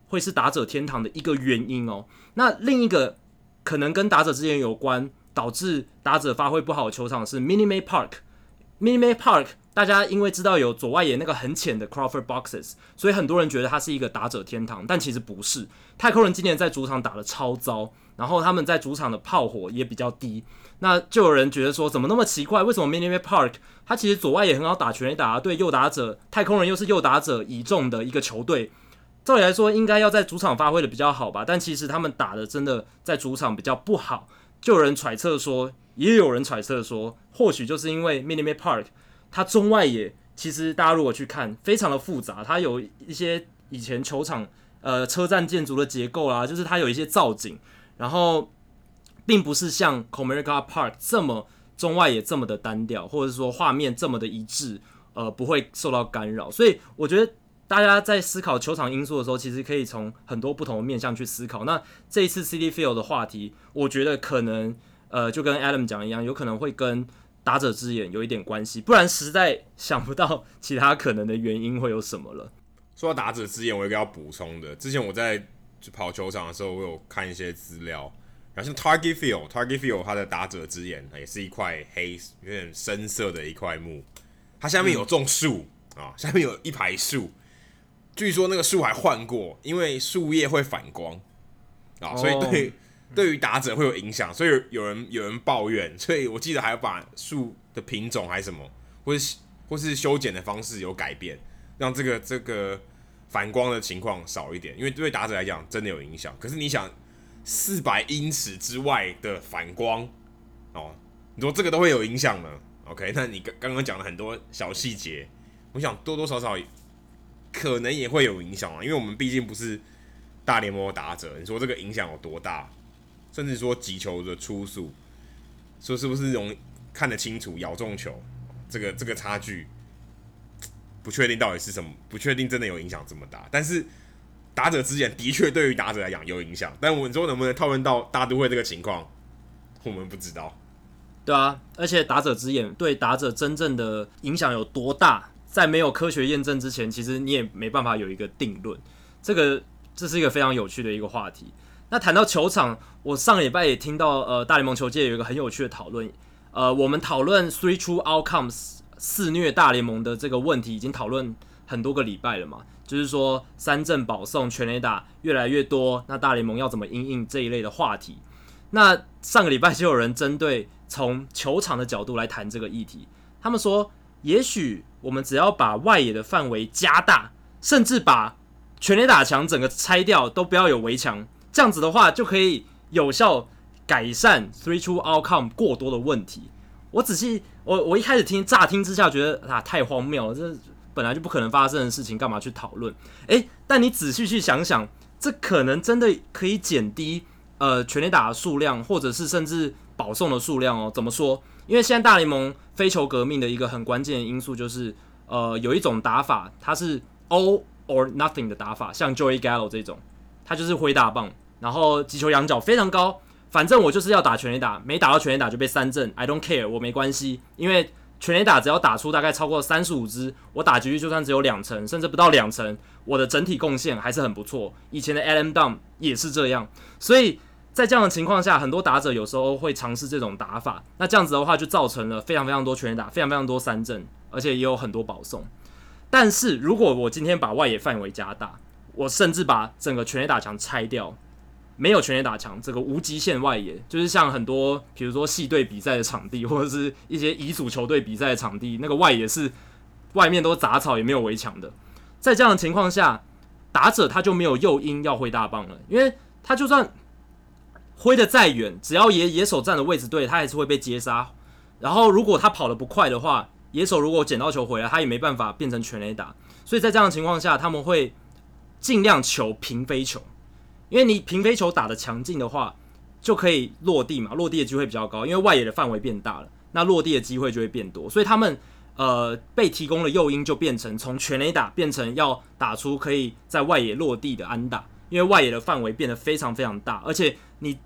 会是打者天堂的一个原因哦。那另一个。可能跟打者之间有关，导致打者发挥不好的球场是 Minute Maid Park。Minute Maid Park，大家因为知道有左外野那个很浅的 Crawford Boxes，所以很多人觉得它是一个打者天堂，但其实不是。太空人今年在主场打得超糟，然后他们在主场的炮火也比较低，那就有人觉得说，怎么那么奇怪？为什么 Minute Maid Park 它其实左外野很好打，全垒打对右打者，太空人又是右打者倚重的一个球队。照理来说，应该要在主场发挥的比较好吧，但其实他们打的真的在主场比较不好。就有人揣测说，也有人揣测说，或许就是因为 Minute Maid Park 它中外野其实大家如果去看，非常的复杂，它有一些以前球场呃车站建筑的结构啦，就是它有一些造景，然后并不是像 Comerica Park 这么中外野这么的单调，或者说画面这么的一致，呃，不会受到干扰，所以我觉得。大家在思考球场因素的时候，其实可以从很多不同的面向去思考。那这一次 Citi Field 的话题，我觉得可能呃，就跟 Adam 讲一样，有可能会跟打者之眼有一点关系，不然实在想不到其他可能的原因会有什么了。说到打者之眼，我有一个要补充的。之前我在跑球场的时候，我有看一些资料，然后像 Target Field，Target Field 它的打者之眼也是一块黑、有点深色的一块木，它下面有种树、啊，下面有一排树。据说那个树还换过，因为树叶会反光啊，所以对、oh. 对于打者会有影响，所以有人有人抱怨，所以我记得还要把树的品种还是什么，或是或是修剪的方式有改变，让这个这个反光的情况少一点，因为对打者来讲真的有影响。可是你想，四百英尺之外的反光哦，你说这个都会有影响呢？OK，那你刚刚刚讲了很多小细节，我想多多少少。可能也会有影响啊，因为我们毕竟不是大联盟的打者。你说这个影响有多大？甚至说击球的初速，说是不是容易看得清楚咬中球？这个这个差距不确定到底是什么，不确定真的有影响这么大。但是打者之眼的确对于打者来讲有影响，但我们说能不能套用到大都会这个情况，我们不知道。对啊，而且打者之眼对打者真正的影响有多大？在没有科学验证之前，其实你也没办法有一个定论。这个这是一个非常有趣的一个话题。那谈到球场，我上礼拜也听到，呃，大联盟球界有一个很有趣的讨论。呃，我们讨论 three true outcomes 肆虐大联盟的这个问题，已经讨论很多个礼拜了嘛。就是说三振保送全垒打越来越多，那大联盟要怎么应应这一类的话题？那上个礼拜就有人针对从球场的角度来谈这个议题，他们说。也许我们只要把外野的范围加大，甚至把全垒打墙整个拆掉，都不要有围墙，这样子的话就可以有效改善 three two outcome 过多的问题。我仔细，我我一开始听，乍听之下觉得啊太荒谬了，这本来就不可能发生的事情，干嘛去讨论？诶，但你仔细去想想，这可能真的可以减低呃全垒打的数量，或者是甚至保送的数量哦。怎么说？因为现在大联盟飞球革命的一个很关键的因素就是，呃，有一种打法，它是 all or nothing 的打法，像 Joey Gallo 这种，他就是挥大棒，然后击球仰角非常高，反正我就是要打全垒打，没打到全垒打就被三振，I don't care，我没关系，因为全垒打只要打出大概超过三十五支，我打局就算只有两成，甚至不到两成，我的整体贡献还是很不错。以前的 Adam Dunn 也是这样，所以。在这样的情况下，很多打者有时候会尝试这种打法，那这样子的话就造成了非常非常多全垒打，非常非常多三振，而且也有很多保送。但是如果我今天把外野范围加大，我甚至把整个全垒打墙拆掉，没有全垒打墙，这个无极限外野，就是像很多比如说系队比赛的场地，或者是一些乙组球队比赛的场地，那个外野是外面都杂草，也没有围墙的。在这样的情况下，打者他就没有诱因要挥大棒了，因为他就算。挥得再远，只要野野手站的位置对，他还是会被接杀。然后，如果他跑得不快的话，野手如果捡到球回来，他也没办法变成全垒打。所以在这样的情况下，他们会尽量求平飞球，因为你平飞球打得强劲的话，就可以落地嘛，落地的机会比较高，因为外野的范围变大了，那落地的机会就会变多。所以他们呃被提供的诱因就变成从全垒打变成要打出可以在外野落地的安打，因为外野的范围变得非常非常大，而且你。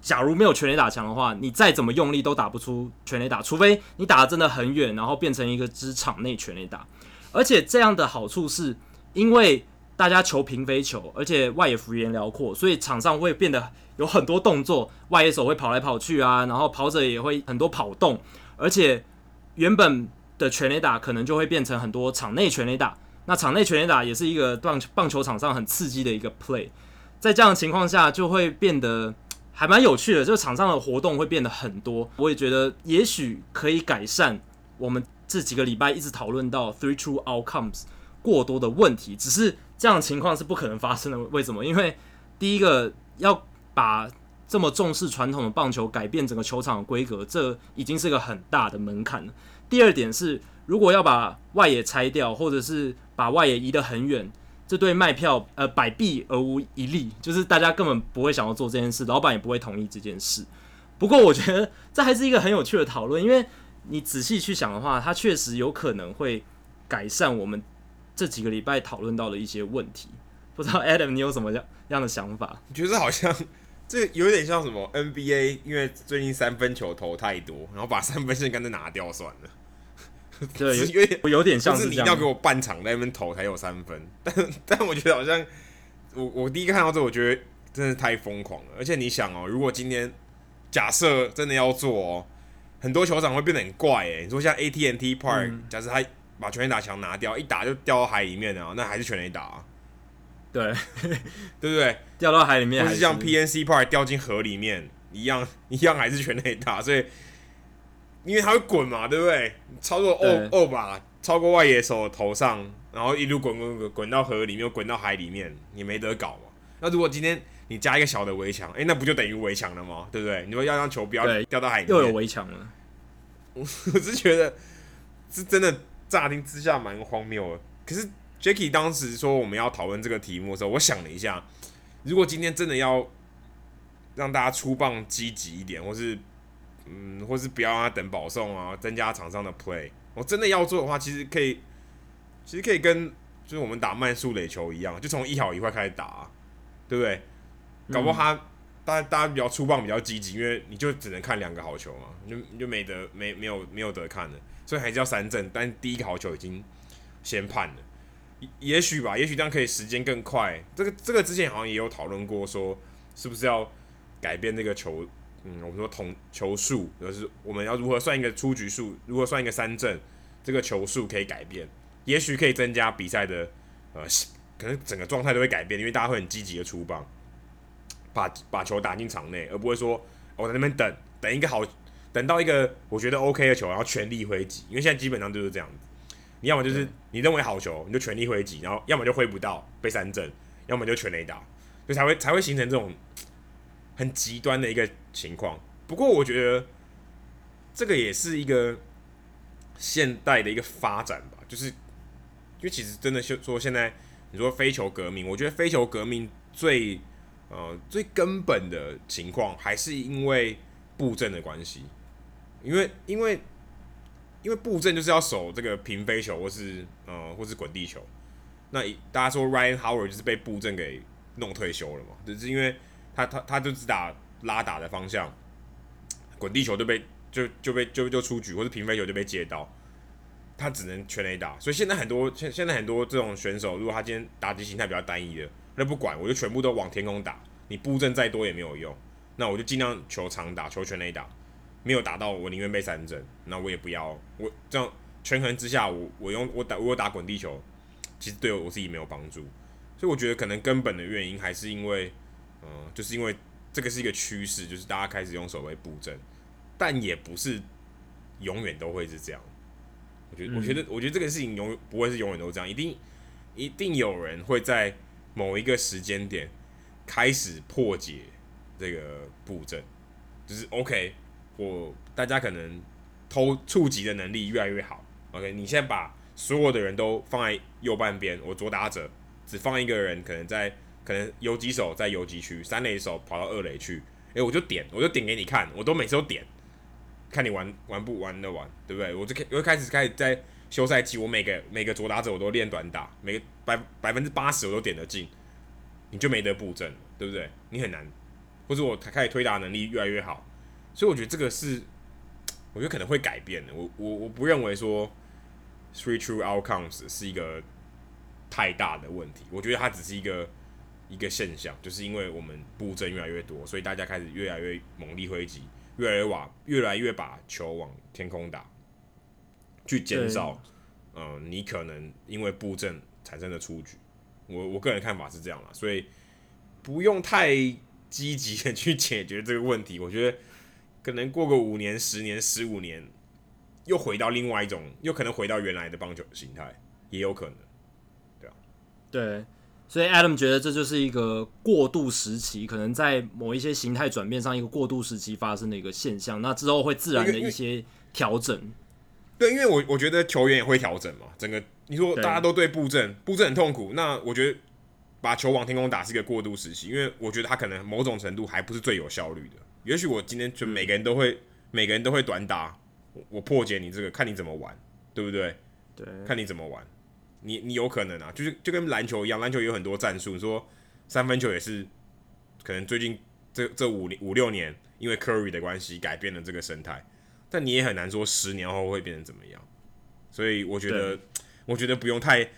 假如没有全垒打墙的话，你再怎么用力都打不出全垒打，除非你打得真的很远，然后变成一个支场内全垒打。而且这样的好处是，因为大家球平飞球，而且外野幅员辽阔，所以场上会变得有很多动作，外野手会跑来跑去啊，然后跑者也会很多跑动，而且原本的全垒打可能就会变成很多场内全垒打。那场内全垒打也是一个棒棒球场上很刺激的一个 play。在这样的情况下，就会变得还蛮有趣的，就场上的活动会变得很多。我也觉得也许可以改善我们这几个礼拜一直讨论到 three true outcomes 过多的问题。只是这样的情况是不可能发生的。为什么？因为第一个要把这么重视传统的棒球改变整个球场的规格，这已经是个很大的门槛了。第二点是，如果要把外野拆掉，或者是把外野移得很远。这对卖票呃百弊而无一利，就是大家根本不会想要做这件事，老板也不会同意这件事。不过我觉得这还是一个很有趣的讨论，因为你仔细去想的话，它确实有可能会改善我们这几个礼拜讨论到的一些问题。不知道 Adam 你有什么样样的想法？你觉得好像这有点像什么 NBA，因为最近三分球投太多，然后把三分线干脆拿掉算了。对，有点有点像是，是你一定要给我半场在那边投才有三分，但但我觉得好像我我第一个看到这，我觉得真的太疯狂了。而且你想哦，如果今天假设真的要做哦，很多球场会变得很怪诶。你说像 AT&T Park，、嗯、假设他把全垒打墙拿掉，一打就掉到海里面了，那还是全垒打、啊，对 对不对？掉到海里面，还是像 PNC Park 掉进河里面一样，一样还是全垒打，所以。因为它会滚嘛，对不对？超过二二吧，超过外野手头上，然后一路滚滚滚滚到河里面，又滚到海里面，你没得搞嘛。那如果今天你加一个小的围墙，诶，那不就等于围墙了吗？对不对？你说要让球不要掉到海里面，又有围墙了。我是觉得是真的，乍听之下蛮荒谬的。可是 Jacky 当时说我们要讨论这个题目的时候，我想了一下，如果今天真的要让大家出棒积极一点，或是嗯，或是不要让他等保送啊，增加场上的 play。我真的要做的话，其实可以，其实可以跟就是我们打慢速垒球一样，就从一好一坏开始打，啊，对不对？搞不好他，大家大家比较粗棒比较积极，因为你就只能看两个好球嘛，你就你就没得没没有没有得看了，所以还是要三振。但第一个好球已经先判了，也许吧，也许这样可以时间更快。这个这个之前好像也有讨论过，说是不是要改变那个球。嗯，我们说统球数，就是我们要如何算一个出局数，如何算一个三振，这个球数可以改变，也许可以增加比赛的呃，可能整个状态都会改变，因为大家会很积极的出棒，把把球打进场内，而不会说我在那边等等一个好，等到一个我觉得 OK 的球，然后全力挥击，因为现在基本上就是这样子，你要么就是你认为好球，你就全力挥击，然后要么就挥不到被三振，要么就全垒打，所以才会才会形成这种。很极端的一个情况，不过我觉得这个也是一个现代的一个发展吧，就是因为其实真的就说现在你说非球革命，我觉得非球革命最呃最根本的情况还是因为布阵的关系，因为因为因为布阵就是要守这个平飞球或是呃或是滚地球，那大家说 Ryan Howard 就是被布阵给弄退休了嘛，就是因为。他他他就只打拉打的方向，滚地球就被就就被就就出局，或者平飞球就被接到，他只能全垒打。所以现在很多现现在很多这种选手，如果他今天打击形态比较单一的，那不管，我就全部都往天空打。你布阵再多也没有用，那我就尽量球长打，球全垒打。没有打到，我宁愿被三振，那我也不要。我这样权衡之下，我我用我打我打滚地球，其实对我自己没有帮助。所以我觉得可能根本的原因还是因为。嗯，就是因为这个是一个趋势，就是大家开始用守备布阵，但也不是永远都会是这样。我觉得，我觉得，我觉得这个事情永远不会是永远都这样，一定一定有人会在某一个时间点开始破解这个布阵，就是 OK，我大家可能偷触及的能力越来越好。OK，你现在把所有的人都放在右半边，我左打者只放一个人，可能在。可能游击手在游击区，三垒手跑到二垒去，诶、我就点，我就点给你看，我都每次都点，看你玩玩不玩得完，对不对？我就开，我就开始开始在休赛期，我每个每个左打者我都练短打，每个百百分之八十我都点得进，你就没得布阵，对不对？你很难，或者我开始推打能力越来越好，所以我觉得这个是，我觉得可能会改变的。我我我不认为说 three true outcomes 是一个太大的问题，我觉得它只是一个。一个现象，就是因为我们布阵越来越多，所以大家开始越来越猛力挥击，越来越把越来越把球往天空打。去减少，呃，你可能因为布阵产生的出局。我我个人看法是这样啦，所以不用太积极的去解决这个问题。我觉得可能过个五年、十年、十五年，又回到另外一种，又可能回到原来的棒球形态，也有可能，对啊，对。所以 Adam 觉得这就是一个过渡时期，可能在某一些形态转变上，一个过渡时期发生的一个现象。那之后会自然的一些调整。对，因为我我觉得球员也会调整嘛。整个你说大家都对布阵，布阵很痛苦。那我觉得把球往天空打是一个过渡时期，因为我觉得他可能某种程度还不是最有效率的。也许我今天就每个人都会，每个人都会短打，我破解你这个，看你怎么玩，对不对？对，看你怎么玩。你你有可能啊，就是就跟篮球一样，篮球有很多战术。你说三分球也是，可能最近这这五五六年，因为 Curry 的关系改变了这个生态，但你也很难说十年后会变成怎么样。所以我觉得，我觉得不用太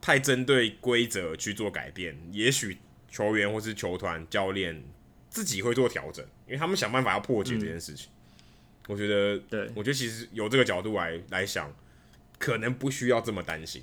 太针对规则去做改变。也许球员或是球团教练自己会做调整，因为他们想办法要破解这件事情。嗯、我觉得，对，我觉得其实由这个角度来来想，可能不需要这么担心。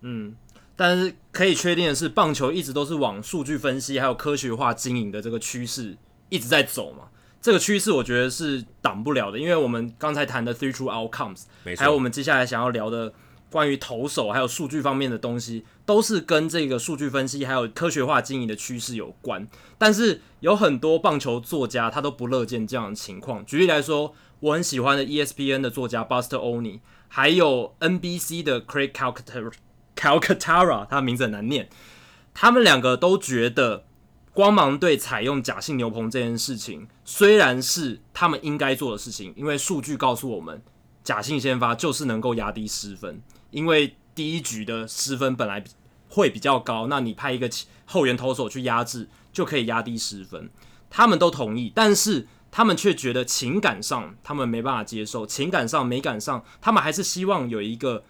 嗯，但是可以确定的是，棒球一直都是往数据分析还有科学化经营的这个趋势一直在走嘛。这个趋势我觉得是挡不了的，因为我们刚才谈的 three true outcomes，还有我们接下来想要聊的关于投手还有数据方面的东西，都是跟这个数据分析还有科学化经营的趋势有关。但是有很多棒球作家他都不乐见这样的情况。举例来说，我很喜欢的 ESPN 的作家 Buster Olney，还有 NBC 的 Craig Calcaterra。Calcatara 他名字很难念。他们两个都觉得光芒队采用假性牛棚这件事情，虽然是他们应该做的事情，因为数据告诉我们，假性先发就是能够压低失分，因为第一局的失分本来会比较高，那你派一个后援投手去压制，就可以压低失分。他们都同意，但是他们却觉得情感上他们没办法接受，情感上、美感上，他们还是希望有一个。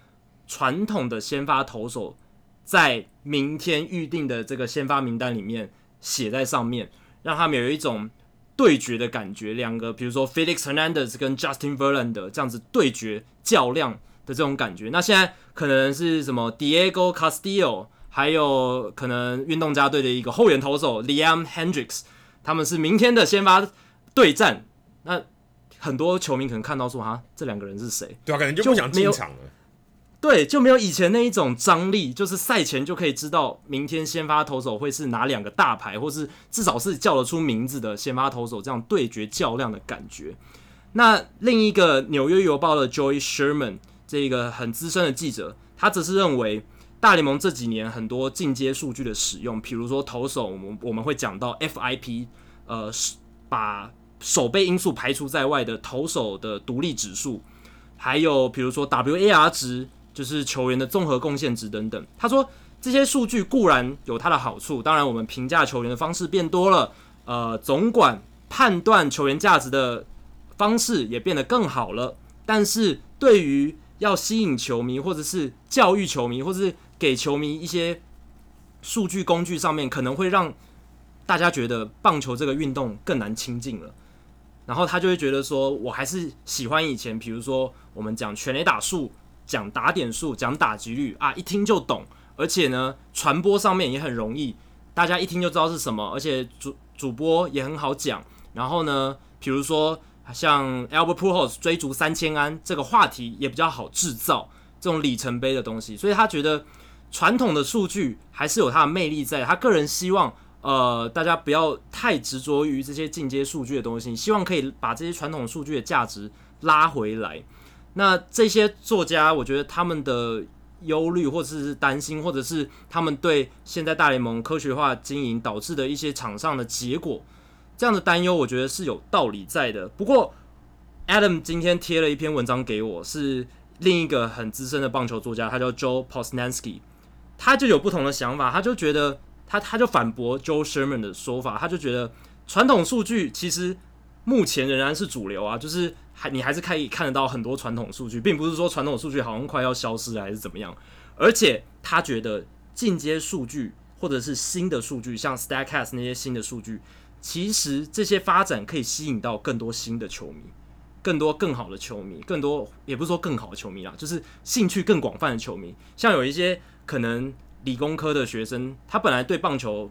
传统的先发投手在明天预定的这个先发名单里面写在上面，让他们有一种对决的感觉。两个，比如说 Felix Hernandez 跟 Justin Verlander 这样子对决较量的这种感觉。那现在可能是什么 Diego Castillo，还有可能运动家队的一个后援投手 Liam Hendricks，他们是明天的先发对战。那很多球迷可能看到说，哈，这两个人是谁？对啊，可能就不想进场了。对，就没有以前那一种张力，就是赛前就可以知道明天先发投手会是哪两个大牌，或是至少是叫得出名字的先发投手，这样对决较量的感觉。那另一个纽约邮报的 Joy Sherman 这个很资深的记者，他则是认为大联盟这几年很多进阶数据的使用，比如说投手，我们我们会讲到 FIP，呃，把守备因素排除在外的投手的独立指数，还有比如说 WAR 值。就是球员的综合贡献值等等。他说这些数据固然有它的好处，当然我们评价球员的方式变多了，呃，总管判断球员价值的方式也变得更好了。但是对于要吸引球迷，或者是教育球迷，或者是给球迷一些数据工具上面，可能会让大家觉得棒球这个运动更难亲近了。然后他就会觉得说，我还是喜欢以前，比如说我们讲全垒打数。讲打点数，讲打击率啊，一听就懂，而且呢，传播上面也很容易，大家一听就知道是什么，而且主主播也很好讲。然后呢，比如说像 Albert Pujols 追逐三千安这个话题也比较好制造这种里程碑的东西，所以他觉得传统的数据还是有它的魅力在。他个人希望，呃，大家不要太执着于这些进阶数据的东西，希望可以把这些传统数据的价值拉回来。那这些作家，我觉得他们的忧虑，或者是担心，或者是他们对现在大联盟科学化经营导致的一些场上的结果，这样的担忧，我觉得是有道理在的。不过，Adam 今天贴了一篇文章给我，是另一个很资深的棒球作家，他叫 Joe Posnanski，他就有不同的想法，他就觉得他他就反驳 Joe Sherman 的说法，他就觉得传统数据其实目前仍然是主流啊，就是。还你还是可以看得到很多传统数据，并不是说传统数据好像快要消失了还是怎么样。而且他觉得进阶数据或者是新的数据，像 Statcast 那些新的数据，其实这些发展可以吸引到更多新的球迷，更多更好的球迷，更多也不是说更好的球迷啦，就是兴趣更广泛的球迷。像有一些可能理工科的学生，他本来对棒球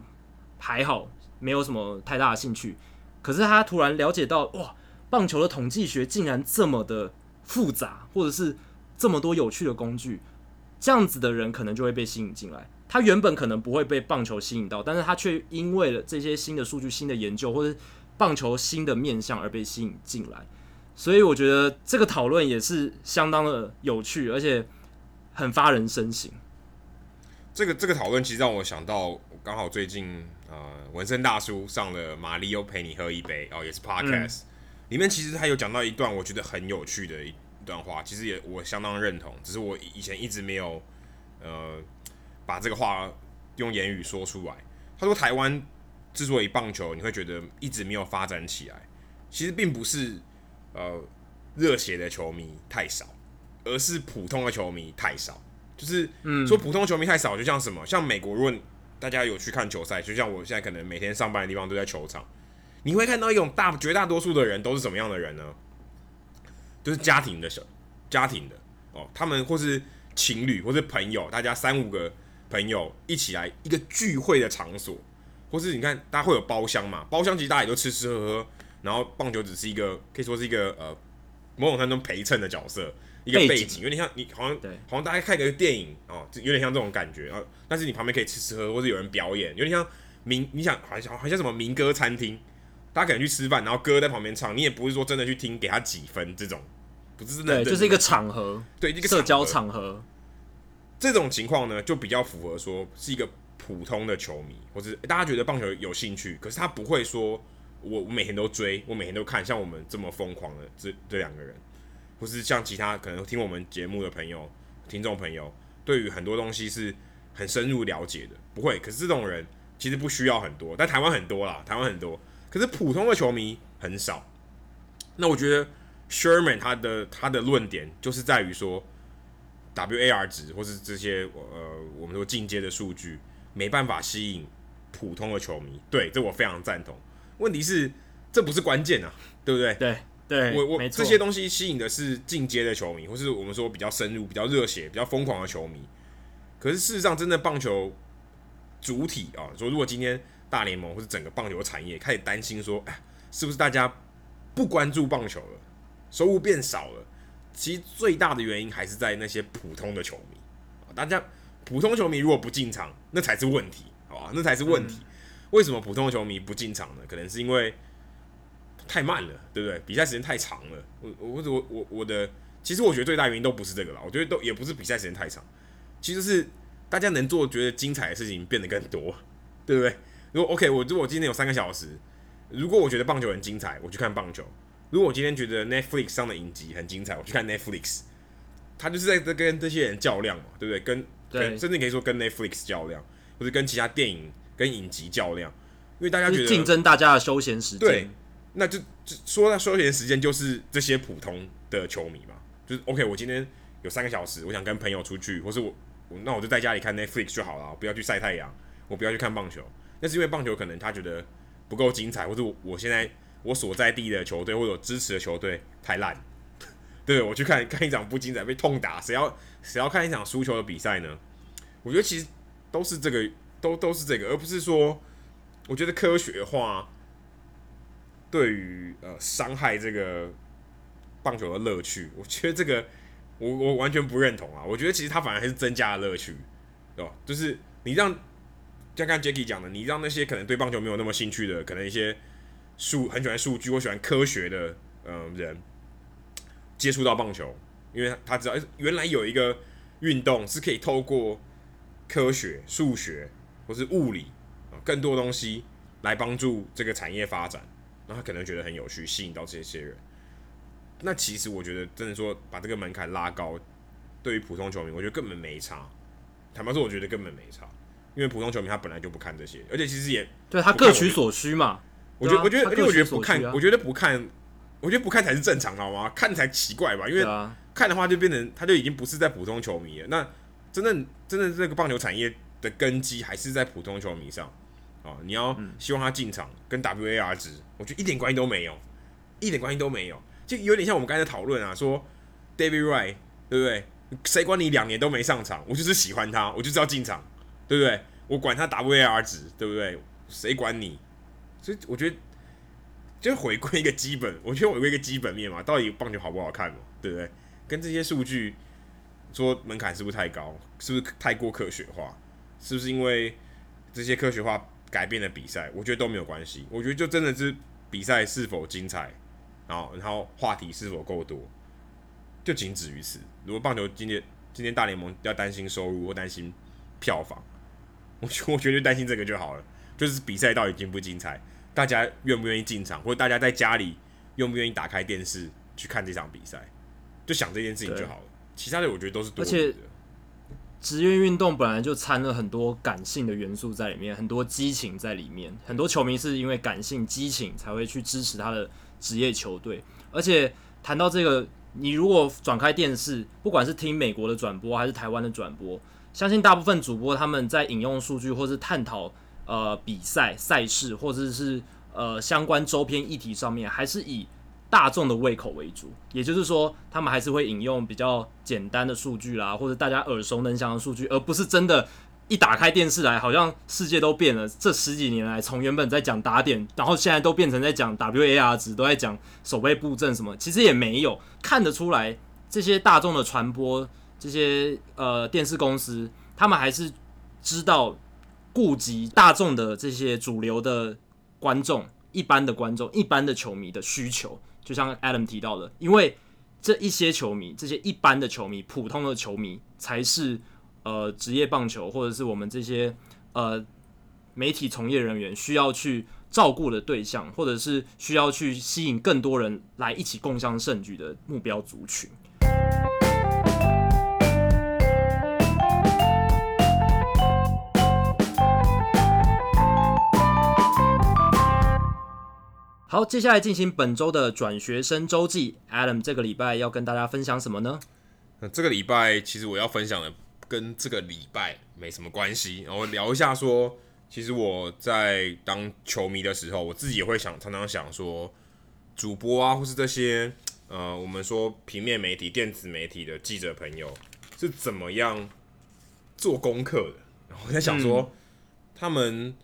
还好，没有什么太大的兴趣，可是他突然了解到，哇，棒球的统计学竟然这么的复杂，或者是这么多有趣的工具，这样子的人可能就会被吸引进来。他原本可能不会被棒球吸引到，但是他却因为了这些新的数据、新的研究，或者棒球新的面向而被吸引进来。所以我觉得这个讨论也是相当的有趣，而且很发人深省。这个这个讨论其实让我想到，刚好最近呃，纹身大叔上了《马里欧陪你喝一杯》哦，也是 Podcast，嗯，里面其实他有讲到一段我觉得很有趣的一段话，其实也我相当认同，只是我以前一直没有呃。把这个话用言语说出来。他说：“台湾之所以棒球你会觉得一直没有发展起来，其实并不是呃热血的球迷太少，而是普通的球迷太少。就是说普通球迷太少，就像什么，像美国，如果大家有去看球赛，就像我现在可能每天上班的地方都在球场，你会看到一种大绝大多数的人都是什么样的人呢？就是家庭的小家庭的哦，他们或是情侣或是朋友，大家三五个。”朋友一起来一个聚会的场所，或是你看大家会有包厢嘛？包厢其实大家也都吃吃喝喝，然后棒球只是一个可以说是一个呃某种程度中陪衬的角色，一个背景，有点像你好像好像大家看一个电影哦，就有点像这种感觉啊。但是你旁边可以吃吃喝喝，或是有人表演，有点像民你想好像好像什么民歌餐厅，大家可能去吃饭，然后歌在旁边唱，你也不是说真的去听给他几分这种，不是真的，对，就是一个场合，对，一个社交场合。这种情况呢，就比较符合说是一个普通的球迷，或者大家觉得棒球有兴趣，可是他不会说我我每天都追，我每天都看，像我们这么疯狂的这这两个人，或是像其他可能听我们节目的朋友、听众朋友，对于很多东西是很深入了解的，不会。可是这种人其实不需要很多，但台湾很多啦，台湾很多，可是普通的球迷很少。那我觉得 Sherman 他的他的论点就是在于说。WAR 值或是这些呃，我们说进阶的数据没办法吸引普通的球迷，对，这我非常赞同。问题是这不是关键啊，对不对？对对，我我这些东西吸引的是进阶的球迷，或是我们说比较深入、比较热血、比较疯狂的球迷。可是事实上，真的棒球主体啊，说如果今天大联盟或者整个棒球产业开始担心说，哎，是不是大家不关注棒球了，收入变少了？其实最大的原因还是在那些普通的球迷，大家普通球迷如果不进场，那才是问题，好吧？那才是问题。嗯、为什么普通的球迷不进场呢？可能是因为太慢了，对不对？比赛时间太长了。我我我我我的，其实我觉得最大原因都不是这个啦，我觉得都也不是比赛时间太长，其实是大家能做觉得精彩的事情变得更多，对不对？如果 OK，我如果今天有三个小时，如果我觉得棒球很精彩，我去看棒球。如果我今天觉得 Netflix 上的影集很精彩，我去看 Netflix，他就是在跟这些人较量嘛，对不对？跟，对跟甚至可以说跟 Netflix 较量，或者跟其他电影跟影集较量，因为大家觉得竞争大家的休闲时间。对，那就就说到休闲时间，就是这些普通的球迷嘛，就是 OK，我今天有三个小时，我想跟朋友出去，或是我，我那我就在家里看 Netflix 就好了，不要去晒太阳，我不要去看棒球，那是因为棒球可能他觉得不够精彩，或者我现在。我所在地的球队或者支持的球队太烂，对，我去看看一场不精彩被痛打，谁要谁要看一场输球的比赛呢？我觉得其实都是这个，都都是这个，而不是说，我觉得科学化对于呃伤害这个棒球的乐趣，我觉得这个我我完全不认同啊！我觉得其实它反而还是增加了乐趣，对吧？就是你让像刚刚 Jacky 讲的，你让那些可能对棒球没有那么兴趣的，可能一些。数很喜欢数据，我喜欢科学的，嗯、人接触到棒球，因为他知道，原来有一个运动是可以透过科学、数学或是物理啊，更多东西来帮助这个产业发展，那他可能觉得很有趣，吸引到这些人。那其实我觉得，真的说把这个门槛拉高，对于普通球迷，我觉得根本没差。坦白说，我觉得根本没差，因为普通球迷他本来就不看这些，而且其实也对他各取所需嘛。我觉得，我觉得，而且我觉得不看，我觉得不看，我觉得不看才是正常的，好吗？看才奇怪吧？因为看的话就变成，他就已经不是在普通球迷了。那真正真正这个棒球产业的根基还是在普通球迷上啊！你要希望他进场，跟 WAR 值，我觉得一点关系都没有，一点关系都没有。就有点像我们刚才讨论啊，说 David Wright 对不对？谁管你两年都没上场，我就是喜欢他，我就是要进场，对不对？我管他 WAR 值，对不对？谁管你？所以我觉得，就回归一个基本，我觉得回归一个基本面嘛，到底棒球好不好看嘛，对不对？跟这些数据说门槛是不是太高？是不是太过科学化？是不是因为这些科学化改变了比赛？我觉得都没有关系。我觉得就真的是比赛是否精彩，然后然后话题是否够多。就仅止于此。如果棒球今天今天大联盟要担心收入或担心票房，我我觉得就担心这个就好了。就是比赛到底精不精彩，大家愿不愿意进场，或者大家在家里愿不愿意打开电视去看这场比赛，就想这件事情就好了。其他的我觉得都是多余的。而且职业运动本来就掺了很多感性的元素在里面，很多激情在里面。很多球迷是因为感性激情才会去支持他的职业球队。而且谈到这个。你如果转开电视，不管是听美国的转播还是台湾的转播，相信大部分主播他们在引用数据或是探讨呃比赛赛事或者是呃相关周边议题上面，还是以大众的胃口为主。也就是说，他们还是会引用比较简单的数据啦，或者大家耳熟能详的数据，而不是真的。一打开电视来，好像世界都变了。这十几年来，从原本在讲打点，然后现在都变成在讲 WAR 值，都在讲守备布阵什么。其实也没有看得出来，这些大众的传播，这些呃电视公司，他们还是知道顾及大众的这些主流的观众、一般的观众、一般的球迷的需求。就像 Adam 提到的，因为这一些球迷，这些一般的球迷、普通的球迷，才是。呃，职业棒球或者是我们这些呃媒体从业人员需要去照顾的对象，或者是需要去吸引更多人来一起共襄盛举的目标族群。好，接下来进行本周的转学生周记。Adam 这个礼拜要跟大家分享什么呢？那这个礼拜其实我要分享的。跟这个礼拜没什么关系，然后聊一下说，其实我在当球迷的时候，我自己也会想，常常想说，主播啊，或是这些呃，我们说平面媒体、电子媒体的记者朋友是怎么样做功课的？然后我在想说，嗯、他们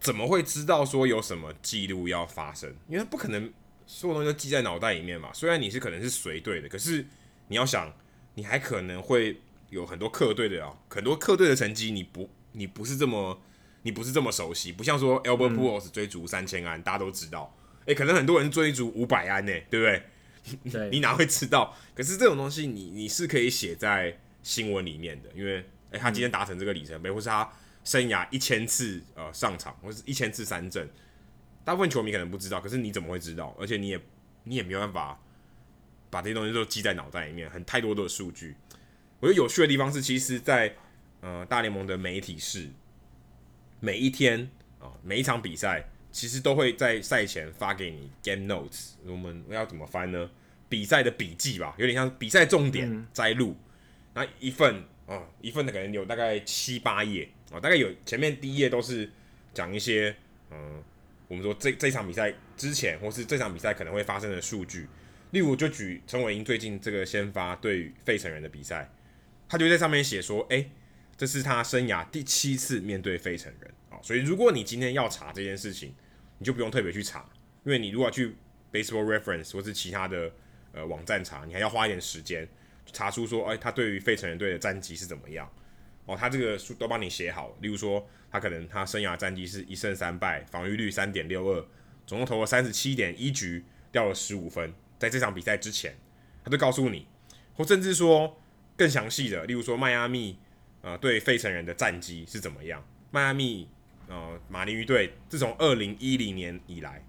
怎么会知道说有什么记录要发生？因为不可能所有东西都记在脑袋里面嘛。虽然你是可能是随队的，可是你要想，你还可能会。有很多客队的啊，很多客队的成绩你不你不是这么你不是这么熟悉，不像说 Albert Pujols 追逐三千安，大家都知道。诶、欸，可能很多人追逐五百安呢，对不对？对 你哪会知道？可是这种东西你，你你是可以写在新闻里面的，因为诶、欸，他今天达成这个里程碑，或是他生涯一千次呃上场，或是一千次三振，大部分球迷可能不知道，可是你怎么会知道？而且你也你也没有办法把这些东西都记在脑袋里面，很太多的数据。我觉得有趣的地方是，其实在，在呃大联盟的媒体室，每一天啊、呃，每一场比赛，其实都会在赛前发给你 game notes。我们要怎么翻呢？比赛的笔记吧，有点像比赛重点摘录。那、嗯、一份啊、呃，一份的可能有大概七八页啊，大概有前面第一页都是讲一些嗯、我们说这这场比赛之前或是这场比赛可能会发生的数据。例如，就举陈伟英最近这个先发对费城人的比赛。他就在上面写说：“诶、欸，这是他生涯第七次面对费城人啊，所以如果你今天要查这件事情，你就不用特别去查，因为你如果去 Baseball Reference 或是其他的呃网站查，你还要花一点时间查出说，诶、欸，他对于费城人队的战绩是怎么样哦，他这个书都帮你写好。例如说，他可能他生涯战绩是一胜三败，防御率三点六二，总共投了三十七点一局，掉了十五分，在这场比赛之前，他就告诉你，或甚至说。”更详细的，例如说迈阿密，呃，对费城人的战绩是怎么样？迈阿密，呃，马林鱼队自从二零一零年以来，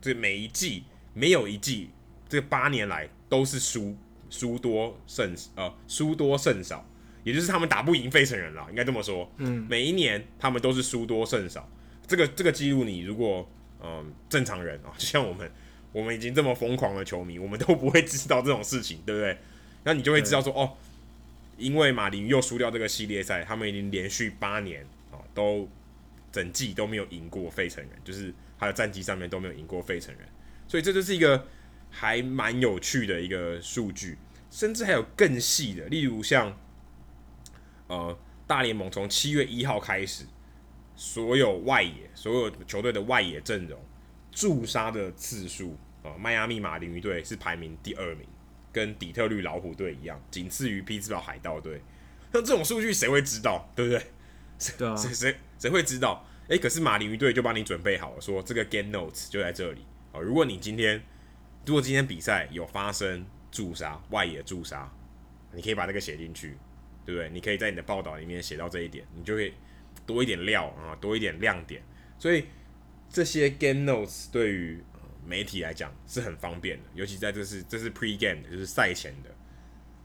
这每一季没有一季，这八年来都是输输多胜呃输多胜少，也就是他们打不赢费城人了，应该这么说。嗯，每一年他们都是输多胜少，这个这个记录你如果嗯、呃、正常人啊，就像我们我们已经这么疯狂的球迷，我们都不会知道这种事情，对不对？那你就会知道说哦。因为马林又输掉这个系列赛，他们已经连续八年啊都整季都没有赢过费城人，就是他的战绩上面都没有赢过费城人，所以这就是一个还蛮有趣的一个数据，甚至还有更细的，例如像呃大联盟从七月一号开始，所有外野所有球队的外野阵容驻杀的次数啊，迈阿密马林鱼队是排名第二名，跟底特律老虎队一样，仅次于匹兹堡海盗队。像这种数据谁会知道，对不对？对啊，谁谁谁会知道？诶、欸，可是马林鱼队就帮你准备好了，说这个 game notes 就在这里啊。如果你今天如果今天比赛有发生驻杀外野驻杀，你可以把这个写进去，对不对？你可以在你的报道里面写到这一点，你就会多一点料啊，多一点亮点。所以这些 game notes 对于媒体来讲是很方便的，尤其在这是这是 pre game，就是赛前的。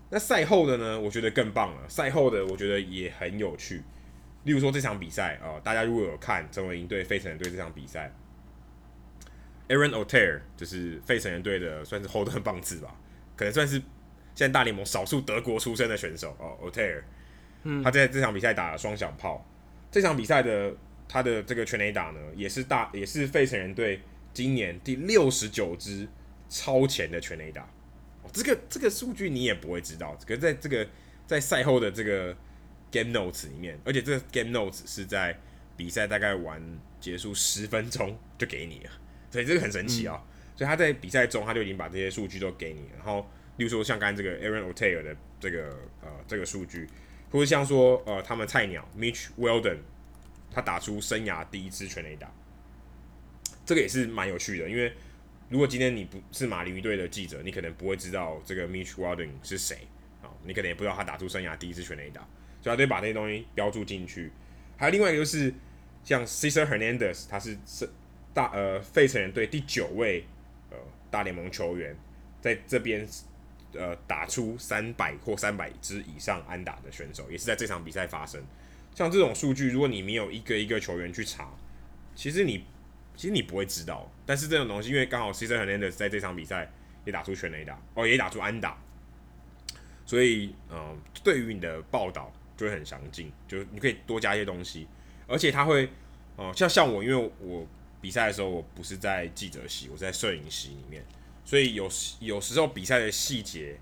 那赛后的呢？我觉得更棒了。赛后的我觉得也很有趣。例如说这场比赛啊、大家如果有看陈伟英对费城人队这场比赛，Aaron O'Tear 就是费城人队的算是后段棒次吧，可能算是现在大联盟少数德国出身的选手哦。O'Tear，嗯，他在这场比赛打了双响炮。这场比赛的他的这个全垒打呢，也是大也是费城人队今年第六十九支超前的全垒打。哦，这个这个数据你也不会知道，可是在这个在赛后的这个。Game Notes 里面，而且这个 Game Notes 是在比赛大概完结束十分钟就给你了，所以这个很神奇啊、喔！嗯、所以他在比赛中他就已经把这些数据都给你。然后，例如说像刚才这个 Aaron O'Tear 的这个呃这个数据，或者像说呃他们菜鸟 Mitch Weldon，他打出生涯第一支全垒打，这个也是蛮有趣的。因为如果今天你不是马林鱼队的记者，你可能不会知道这个 Mitch Weldon 是谁啊，你可能也不知道他打出生涯第一支全垒打。所以他得把那些东西标注进去，还有另外一个就是像 Cesar Hernandez，他是是大呃费城人队第九位呃大联盟球员，在这边呃打出三百或三百支以上安打的选手，也是在这场比赛发生。像这种数据，如果你没有一个一个球员去查，其实你其实你不会知道。但是这种东西，因为刚好 Cesar Hernandez 在这场比赛也打出全垒打，哦也打出安打，所以嗯、对于你的报道。就会很详尽，就你可以多加一些东西，而且他会，哦、呃，像像我，因为我比赛的时候我不是在记者席，我是在摄影席里面，所以有有时候比赛的细节，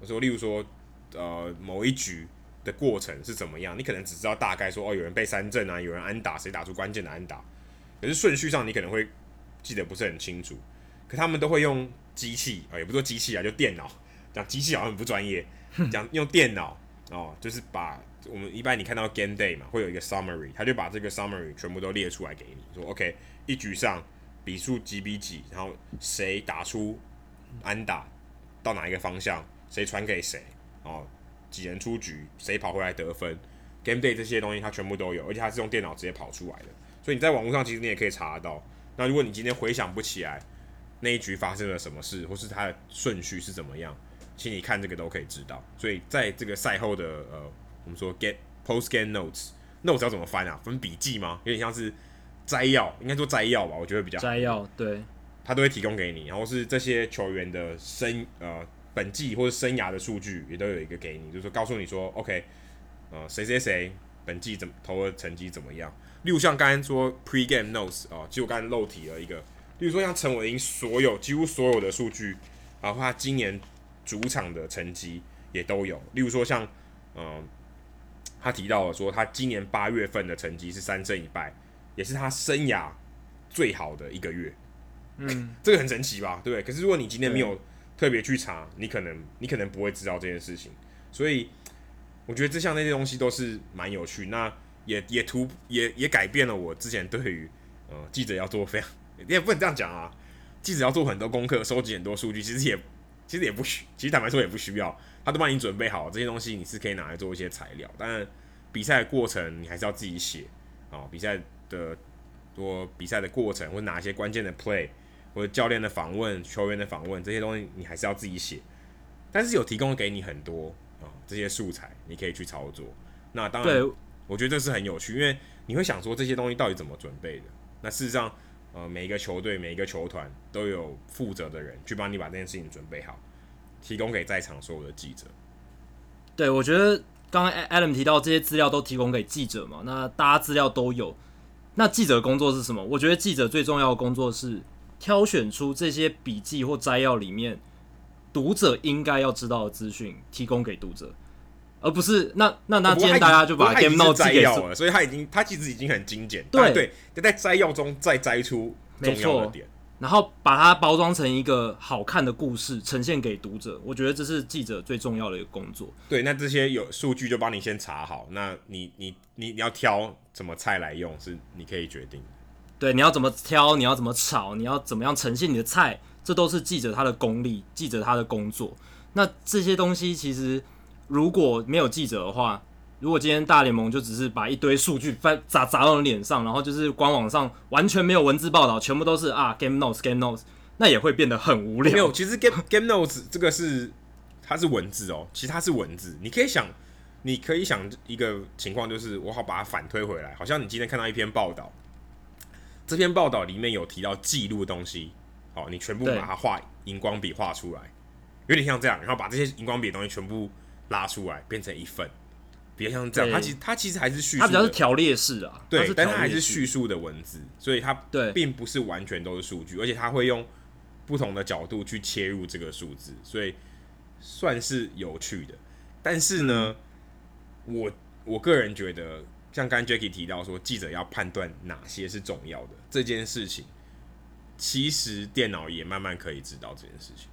我说，例如说，呃，某一局的过程是怎么样，你可能只知道大概说，哦，有人被三振啊，有人安打，谁打出关键的安打，可是顺序上你可能会记得不是很清楚，可他们都会用机器啊、也不说机器啊，就电脑，讲机器好像很不专业，讲用电脑哦，就是把。我们一般你看到 game day 嘛，会有一个 summary，他就把这个 summary 全部都列出来给你，说 OK，一局上比数几比几，然后谁打出安打到哪一个方向，谁传给谁，哦，几人出局，谁跑回来得分，game day 这些东西它全部都有，而且它是用电脑直接跑出来的，所以你在网络上其实你也可以查得到。那如果你今天回想不起来那一局发生了什么事，或是它的顺序是怎么样，请你看这个都可以知道。所以在这个赛后的呃。我们说 get post game notes，notes 要怎么翻啊？分笔记吗？有点像是摘要，应该说摘要吧，我觉得比较摘要。对，他都会提供给你，然后是这些球员的生呃本季或者生涯的数据也都有一个给你，就是告诉你说，OK，呃谁谁谁本季怎么投的成绩怎么样？例如像刚才说 pre game notes 啊、呃，其实我刚才漏提了一个，例如说像陈伟英所有几乎所有的数据，然后他今年主场的成绩也都有，例如说像嗯。呃他提到了说，他今年八月份的成绩是三胜一败，也是他生涯最好的一个月。嗯，这个很神奇吧？对不对？可是如果你今天没有特别去查，你可能你可能不会知道这件事情。所以我觉得这项那些东西都是蛮有趣。那也也突也也改变了我之前对于呃记者要做非常，你也不能这样讲啊。记者要做很多功课，收集很多数据，其实也其实也不需，其实坦白说也不需要。他都帮你准备好这些东西，你是可以拿来做一些材料。但，比赛的过程你还是要自己写啊。比赛的多比赛的过程，或哪一些关键的 play，或者教练的访问、球员的访问这些东西，你还是要自己写。但是有提供给你很多啊这些素材，你可以去操作。那当然，我觉得这是很有趣，因为你会想说这些东西到底怎么准备的？那事实上，呃，每一个球队、每一个球团都有负责的人去帮你把这件事情准备好。提供给在场所有的记者。对，我觉得刚刚 Adam 提到这些资料都提供给记者嘛，那大家资料都有。那记者的工作是什么？我觉得记者最重要的工作是挑选出这些笔记或摘要里面读者应该要知道的资讯，提供给读者，而不是那那那今天大家就把 Game Note 摘要了，所以他已经他其实已经很精简，对对，在摘要中再摘出重要的点。然后把它包装成一个好看的故事，呈现给读者。我觉得这是记者最重要的一个工作。对，那这些有数据就帮你先查好。那你你你你要挑什么菜来用，是你可以决定。对，你要怎么挑，你要怎么炒，你要怎么样呈现你的菜，这都是记者他的功力，记者他的工作。那这些东西其实如果没有记者的话，如果今天大联盟就只是把一堆数据翻砸砸到你脸上，然后就是官网上完全没有文字报道，全部都是啊 Game Notes Game Notes，那也会变得很无聊。没有，其实 Game Game Notes 这个是它是文字哦，其实它是文字。你可以想，你可以想一个情况，就是我好把它反推回来，好像你今天看到一篇报道，这篇报道里面有提到记录的东西，好，你全部把它画荧光笔画出来，有点像这样，然后把这些荧光笔的东西全部拉出来，变成一份。比较像这样，它其实它其实还是叙述，它比较是条列式啊，对，它但它还是叙述的文字，所以它对并不是完全都是数据，而且它会用不同的角度去切入这个数字，所以算是有趣的。但是呢，我我个人觉得，像刚刚 Jacky 提到说，记者要判断哪些是重要的这件事情，其实电脑也慢慢可以知道这件事情，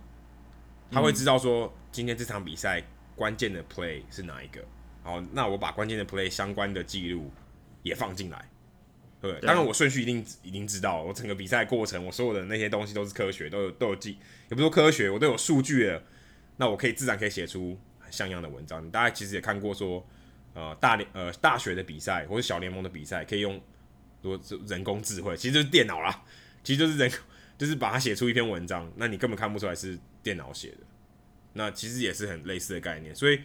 他会知道说今天这场比赛关键的 play 是哪一个。好，那我把关键的 play 相关的记录也放进来，对，对，当然我顺序一定一定知道，我整个比赛过程，我所有的那些东西都是科学，都有都有记，也不说科学，我都有数据的，那我可以自然可以写出很像样的文章。你大家其实也看过说，呃，大联呃大学的比赛或者小联盟的比赛，可以用说人工智慧，其实就是电脑啦，其实就是人，就是把它写出一篇文章，那你根本看不出来是电脑写的，那其实也是很类似的概念，所以。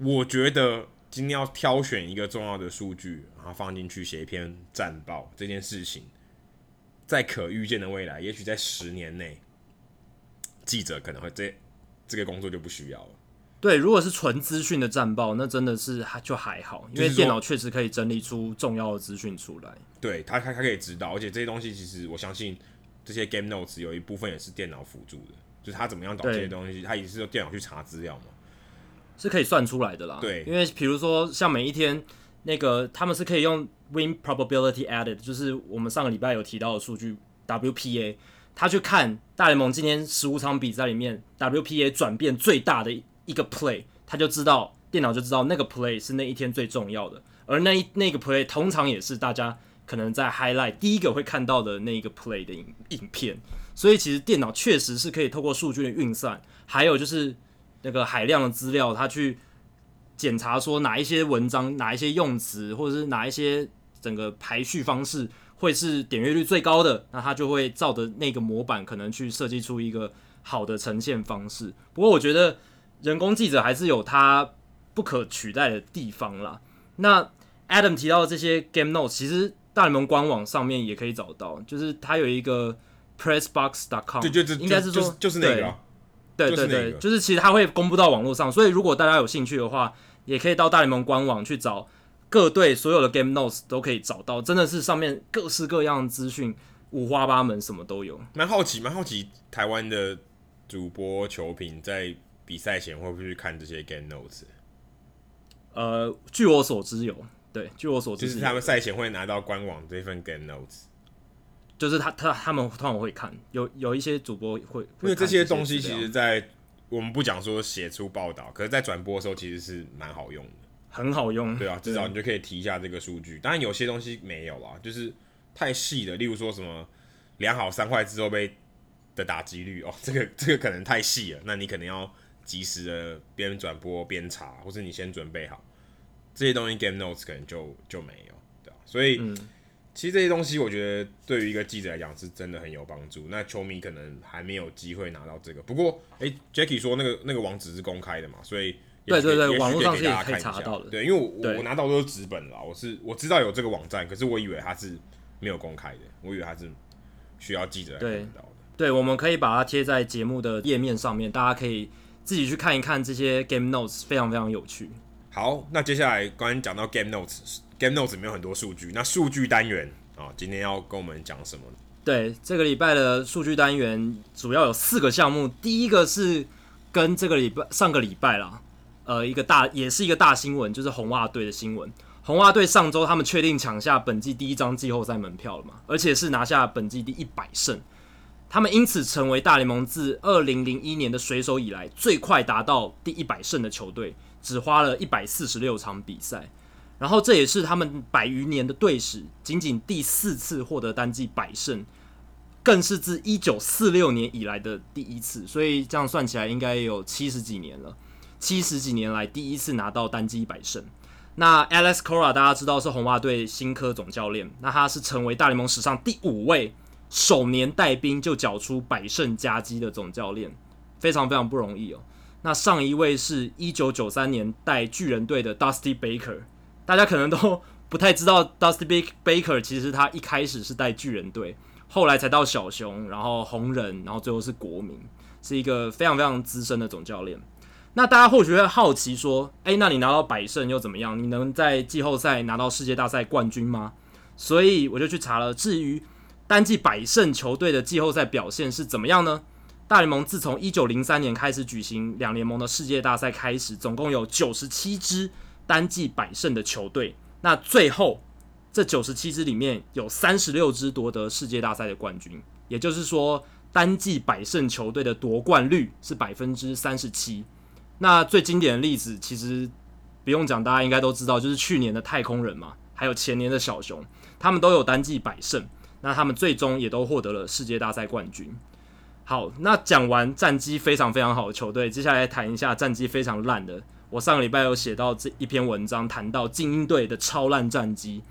我觉得今天要挑选一个重要的数据，然后放进去写一篇战报，这件事情，在可预见的未来，也许在十年内，记者可能会这这个工作就不需要了。对，如果是纯资讯的战报，那真的是还就还好，因为电脑确实可以整理出重要的资讯出来。对他，他他可以知道，而且这些东西其实我相信，这些 game notes 有一部分也是电脑辅助的，就是他怎么样导这些东西，他也是用电脑去查资料嘛。是可以算出来的啦，对，因为比如说像每一天那个他们是可以用 win probability added，就是我们上个礼拜有提到的数据 WPA，他去看大联盟今天十五场比赛里面 WPA 转变最大的一个 play，他就知道电脑就知道那个 play 是那一天最重要的，而那一那个 play 通常也是大家可能在 highlight 第一个会看到的那个 play 的影影片，所以其实电脑确实是可以透过数据的运算，还有就是。那个海量的资料，他去检查说哪一些文章、哪一些用词，或者是哪一些整个排序方式会是点阅率最高的，那他就会照着那个模板，可能去设计出一个好的呈现方式。不过，我觉得人工记者还是有它不可取代的地方啦。那 Adam 提到的这些 Game Notes，其实大联盟官网上面也可以找到，就是它有一个 PressBox.com，就就就应该是说就，就是那个、啊。对对对，就是其实它会公布到网络上，所以如果大家有兴趣的话，也可以到大联盟官网去找各队所有的 Game Notes 都可以找到，真的是上面各式各样的资讯，五花八门，什么都有。蛮好奇，蛮好奇，台湾的主播球评在比赛前会不会去看这些 Game Notes？呃，据我所知有，对，据我所知就是他们赛前会拿到官网这份 Game Notes。就是他他他们通常会看，有有一些主播会，因为这些东西其实，在我们不讲说写出报道，可是，在转播的时候其实是蛮好用的，很好用，对啊，至少你就可以提一下这个数据。当然，有些东西没有啊，就是太细的，例如说什么量好三坏之后被的打击率哦，这个这个可能太细了，那你可能要及时的边转播边查，或是你先准备好这些东西，Game Notes 可能就就没有，对啊，所以。嗯其实这些东西，我觉得对于一个记者来讲是真的很有帮助。那球迷可能还没有机会拿到这个。不过，诶 Jacky 说那个那个网址是公开的嘛，所以对对对，网络上是可以给大家看一下。对，因为我我拿到都是纸本了，我是我知道有这个网站，可是我以为它是没有公开的，我以为它是需要记者来看到的。对，我们可以把它贴在节目的页面上面，大家可以自己去看一看这些 Game Notes，非常非常有趣。好，那接下来刚刚讲到 Game Notes。Game Notes 里面有很多数据，那数据单元啊，今天要跟我们讲什么？对，这个礼拜的数据单元主要有四个项目。第一个是跟这个礼拜上个礼拜啦，呃，一个大也是一个大新闻，就是红袜队的新闻。红袜队上周他们确定抢下本季第一张季后赛门票了嘛，而且是拿下本季第一百胜。他们因此成为大联盟自二零零一年的水手以来最快达到第一百胜的球队，只花了一百四十六场比赛。然后这也是他们百余年的队史，仅仅第四次获得单季百胜，更是自一九四六年以来的第一次。所以这样算起来，应该有七十几年了，七十几年来第一次拿到单季百胜。那 Alex Cora 大家知道是红袜队新科总教练，那他是成为大联盟史上第五位首年带兵就缴出百胜佳绩的总教练，非常非常不容易哦。那上一位是一九九三年带巨人队的 Dusty Baker。大家可能都不太知道，Dusty Baker 其实他一开始是带巨人队，后来才到小熊，然后红人，然后最后是国民，是一个非常非常资深的总教练。那大家或许会好奇说，诶，那你拿到百胜又怎么样？你能在季后赛拿到世界大赛冠军吗？所以我就去查了，至于单季百胜球队的季后赛表现是怎么样呢？大联盟自从一九零三年开始举行两联盟的世界大赛开始，总共有九十七支。单季百胜的球队，那最后这九十七支里面有三十六支夺得世界大赛的冠军，也就是说，单季百胜球队的夺冠率是百分之三十七。那最经典的例子其实不用讲，大家应该都知道，就是去年的太空人嘛，还有前年的小熊，他们都有单季百胜，那他们最终也都获得了世界大赛冠军。好，那讲完战绩非常非常好的球队，接下来谈一下战绩非常烂的。我上个礼拜有写到这一篇文章，谈到精英队的超烂战绩。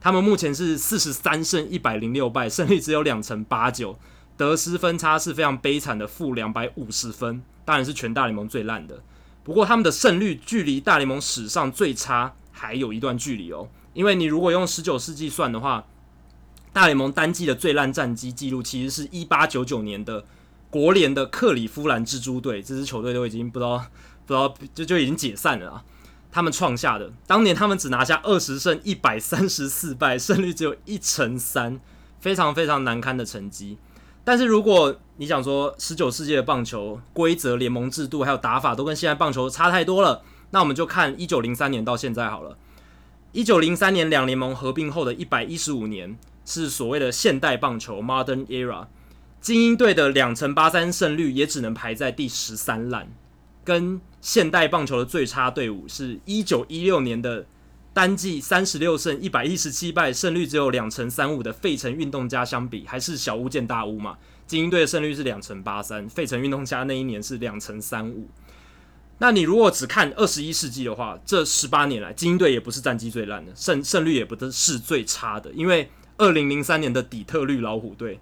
他们目前是四十三胜一百零六败，胜率只有两成八九，得失分差是非常悲惨的负两百五十分，当然是全大联盟最烂的。不过他们的胜率距离大联盟史上最差还有一段距离哦。因为你如果用十九世纪算的话，大联盟单季的最烂战绩记录其实是一八九九年的国联的克里夫兰蜘蛛队，这支球队都已经不知道。不知道就就已经解散了啊！他们创下的当年他们只拿下二十胜一百三十四败，胜率只有一成三，非常非常难堪的成绩。但是如果你想说十九世纪的棒球规则、联盟制度还有打法都跟现在棒球差太多了，那我们就看一九零三年到现在好了。一九零三年两联盟合并后的一百一十五年是所谓的现代棒球 （Modern Era），精英队的两成八三胜率也只能排在第十三烂。跟现代棒球的最差队伍是一九一六年的单季三十六胜一百一十七败，胜率只有两成三五的费城运动家相比，还是小巫见大巫嘛？精英队的胜率是两成八三，费城运动家那一年是两成三五。那你如果只看二十一世纪的话，这十八年来精英队也不是战绩最烂的，胜胜率也不是最差的，因为二零零三年的底特律老虎队，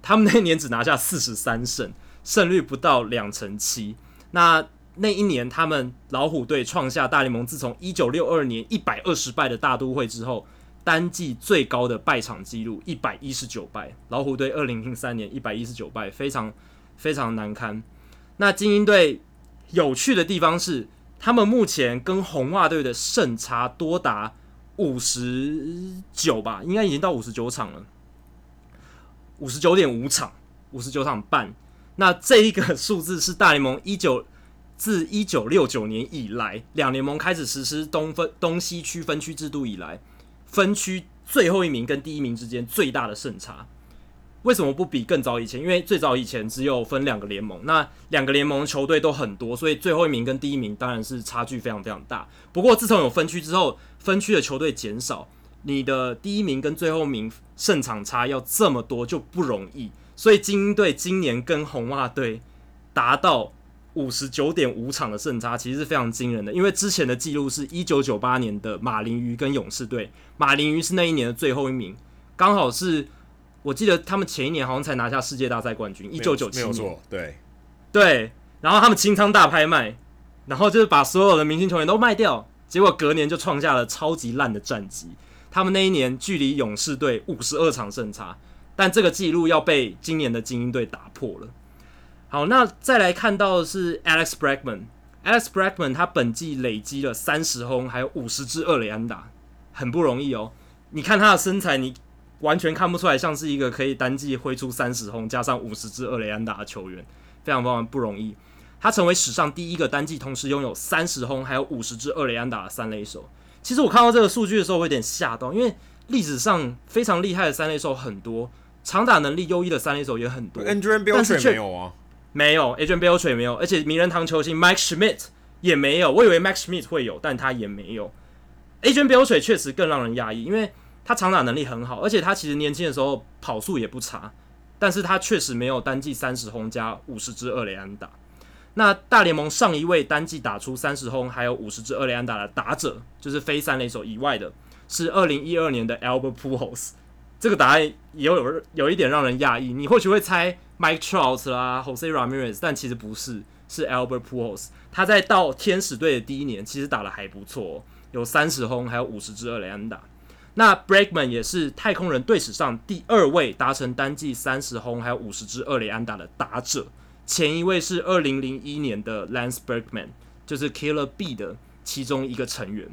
他们那年只拿下四十三胜，胜率不到两成七。那那一年，他们老虎队创下大联盟自从一九六二年一百二十败的大都会之后，单季最高的败场纪录一百一十九败。老虎队二零零三年一百一十九败，非常非常难堪。那精英队有趣的地方是，他们目前跟红袜队的胜差多达五十九吧，应该已经到五十九场了，五十九点五场，五十九场半。那这一个数字是大联盟一九自一九六九年以来，两联盟开始实施东分东西区分区制度以来，分区最后一名跟第一名之间最大的胜差。为什么不比更早以前？因为最早以前只有分两个联盟，那两个联盟球队都很多，所以最后一名跟第一名当然是差距非常非常大。不过自从有分区之后，分区的球队减少，你的第一名跟最后一名胜场差要这么多就不容易。所以精英队今年跟红袜队达到五十九点五场的胜差，其实是非常惊人的。因为之前的记录是一九九八年的马林鱼跟勇士队，马林鱼是那一年的最后一名，刚好是我记得他们前一年好像才拿下世界大赛冠军，一九九七年，没有错，对对。然后他们清仓大拍卖，然后就是把所有的明星球员都卖掉，结果隔年就创下了超级烂的战绩。他们那一年距离勇士队五十二场胜差。但这个记录要被今年的精英队打破了。好，那再来看到的是 Alex Bregman。Alex Bregman 他本季累积了三十轰，还有五十支二垒安打，很不容易哦。你看他的身材，你完全看不出来像是一个可以单季挥出三十轰加上五十支二垒安打的球员，非常非常不容易。他成为史上第一个单季同时拥有三十轰还有五十支二垒安打的三垒手。其实我看到这个数据的时候，我有点吓到，因为历史上非常厉害的三垒手很多，长打能力优异的三垒手也很多。Adrian Beltre 没有啊？没有，Adrian Beltre 没有，而且名人堂球星 Mike Schmidt 也没有。我以为 Mike Schmidt 会有，但他也没有。Adrian Beltre 确实更让人压抑，因为他长打能力很好，而且他其实年轻的时候跑速也不差，但是他确实没有单季三十轰加五十支二垒安打。那大联盟上一位单季打出三十轰还有五十支二垒安打的打者，就是非三垒手以外的，是二零一二年的 Albert Pujols。这个答案也有有一点让人讶异，你或许会猜 Mike Trout 啦，Jose Ramirez，但其实不是，是 Albert Pujols。他在到天使队的第一年，其实打得还不错哦，有三十轰还有五十支二垒安打。那 Bregman 也是太空人队史上第二位达成单季三十轰还有五十支二垒安打的打者。前一位是二零零一年的 Lance Berkman，就是 Killer B 的其中一个成员。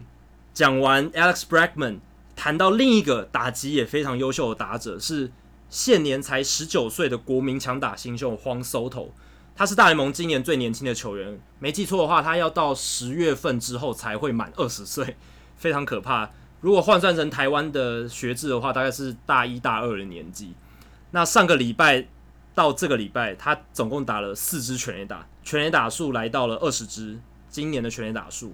讲完 Alex Bregman，谈到另一个打击也非常优秀的打者，是现年才十九岁的国民强打新秀 Juan Soto。他是大联盟今年最年轻的球员，没记错的话，他要到十月份之后才会满二十岁，非常可怕。如果换算成台湾的学制的话，大概是大一大二的年纪。那上个礼拜。到这个礼拜，他总共打了四支全垒打，全垒打数来到了二十支，今年的全垒打数。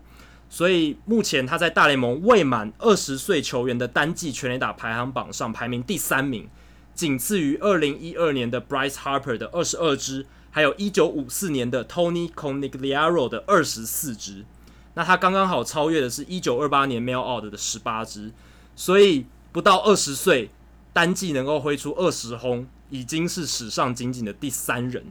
所以目前他在大联盟未满二十岁球员的单季全垒打排行榜上排名第三名，仅次于二零一二年的 Bryce Harper 的二十二支，还有一九五四年的 Tony Conigliaro 的二十四支。那他刚刚好超越的是一九二八年 Mel Ott 的十八支，所以不到二十岁单季能够挥出二十轰。已经是史上仅仅的第三人，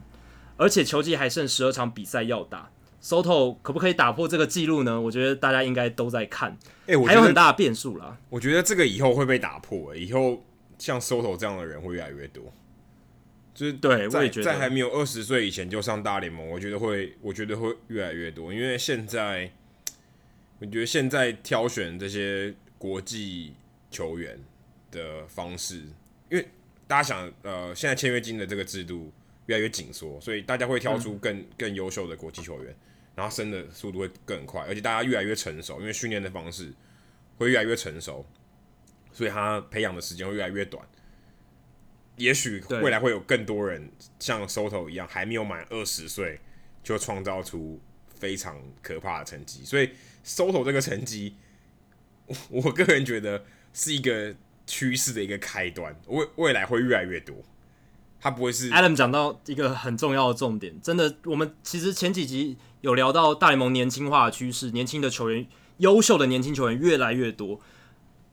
而且球季还剩十二场比赛要打，Soto 可不可以打破这个记录呢？我觉得大家应该都在看，哎、欸，还有很大的变数啦。我觉得这个以后会被打破，以后像 Soto 这样的人会越来越多。就是对，我也觉得在还没有二十岁以前就上大联盟，我觉得会，我觉得会越来越多，因为现在我觉得现在挑选这些国际球员的方式，因为。大家想，呃，现在签约金的这个制度越来越紧缩，所以大家会挑出更更优秀的国际球员，然后升的速度会更快，而且大家越来越成熟，因为训练的方式会越来越成熟，所以他培养的时间会越来越短。也许未来会有更多人像 Soto 一样，还没有满二十岁就创造出非常可怕的成绩。所以 Soto 这个成绩，我我个人觉得是一个。趋势的一个开端，未未来会越来越多，他不会是 Adam 讲到一个很重要的重点，真的，我们其实前几集有聊到大联盟年轻化的趋势，年轻的球员，优秀的年轻球员越来越多。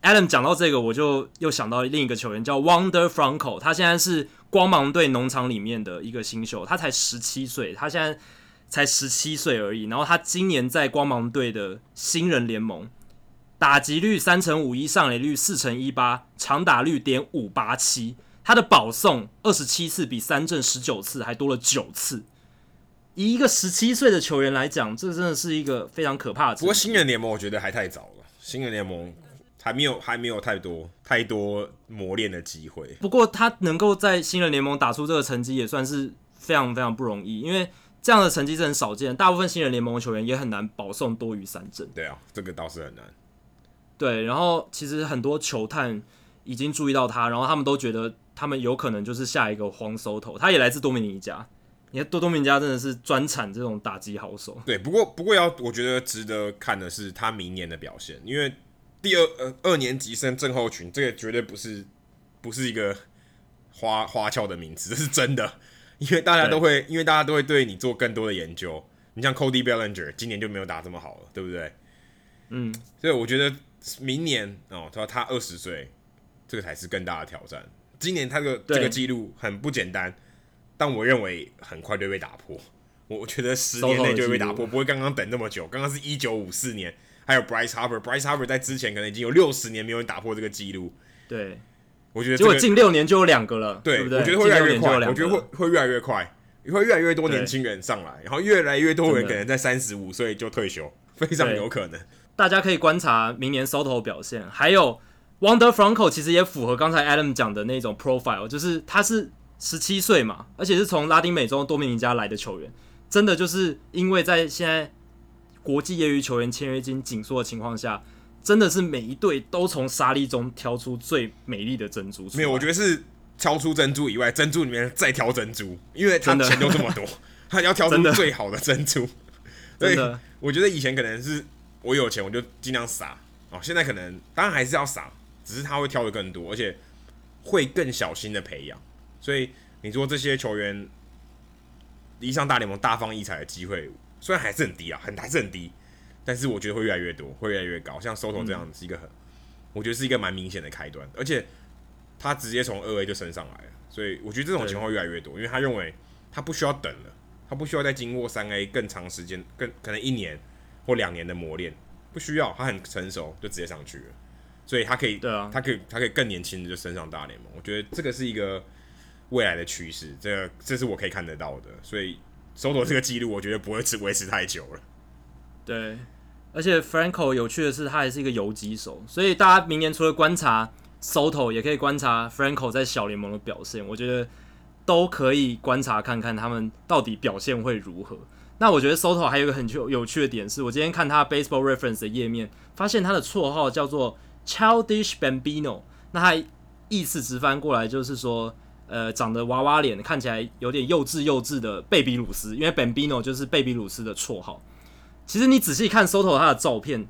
Adam 讲到这个，我就又想到另一个球员叫 Wander Franco，他现在是光芒队农场里面的一个新秀，他才十七岁，他现在才十七岁而已，然后他今年在光芒队的新人联盟。打击率三成五一，上垒率四成一八，长打率点五八七，他的保送二十七次，比三振十九次还多了九次。以一个十七岁的球员来讲，这真的是一个非常可怕的。不过新人联盟我觉得还太早了，新人联盟还没有还没有太多太多磨练的机会。不过他能够在新人联盟打出这个成绩，也算是非常非常不容易，因为这样的成绩是很少见，大部分新人联盟的球员也很难保送多于三振。对啊，这个倒是很难。对，然后其实很多球探已经注意到他，然后他们都觉得他们有可能就是下一个 Juan Soto，他也来自多米尼加。你看多多米尼加真的是专产这种打击好手。对，不过不过要我觉得值得看的是他明年的表现，因为第二呃二年级生症候群这个绝对不是不是一个花花俏的名词，这是真的，因为大家都会因为大家都会对你做更多的研究。你像 Cody Bellinger 今年就没有打这么好了，对不对？嗯，所以我觉得。明年哦，他说他二十岁，这个才是更大的挑战。今年他的这个记录很不简单，但我认为很快就会被打破。我觉得十年内就会被打破，不会刚刚等那么久。刚刚是一九五四年，还有 Bryce Harper，Bryce Harper 在之前可能已经有六十年没有人打破这个记录。对，我觉得、这个、结果近六年就有两个了，对，对不对？我觉得会越来越快，我觉得会会越来越快，会越来越多年轻人上来，然后越来越多人可能在三十五岁就退休，非常有可能。大家可以观察明年 Soto 表现，还有 Wander Franco 其实也符合刚才 Adam 讲的那种 profile，就是他是十七岁嘛，而且是从拉丁美洲多米尼加来的球员，真的就是因为在现在国际业余球员签约金紧缩的情况下，真的是每一队都从沙粒中挑出最美丽的珍珠。没有，我觉得是挑出珍珠以外，珍珠里面再挑珍珠，因为他钱就这么多，他要挑出最好的珍珠。真的，我觉得以前可能是我有钱我就尽量撒哦，现在可能当然还是要撒。只是他会挑的更多，而且会更小心的培养，所以你说这些球员离上大联盟大放异彩的机会，虽然还是很低啊，很还是很低，但是我觉得会越来越多，会越来越高。像 Soto 这样是一个很，嗯、我觉得是一个蛮明显的开端，而且他直接从二 A 就升上来了，所以我觉得这种情况越来越多，因为他认为他不需要等了，他不需要再经过三 A 更长时间、更可能一年或两年的磨练，不需要，他很成熟就直接上去了。所以他可以，对啊，他可以，他可以更年轻的就升上大联盟。我觉得这个是一个未来的趋势，这个这是我可以看得到的。所以 Soto 这个记录，我觉得不会持维持太久了。对，而且 Franco 有趣的是，他还是一个游击手，所以大家明年除了观察 Soto，也可以观察 Franco 在小联盟的表现。我觉得都可以观察看看他们到底表现会如何。那我觉得 Soto 还有一个很有有趣的点是，我今天看他 Baseball Reference 的页面，发现他的绰号叫做。Childish Bambino，那他意思直翻过来就是说，呃，长得娃娃脸，看起来有点幼稚幼稚的贝比鲁斯，因为 Bambino 就是贝比鲁斯的绰号。其实你仔细看 Soto 他的照片，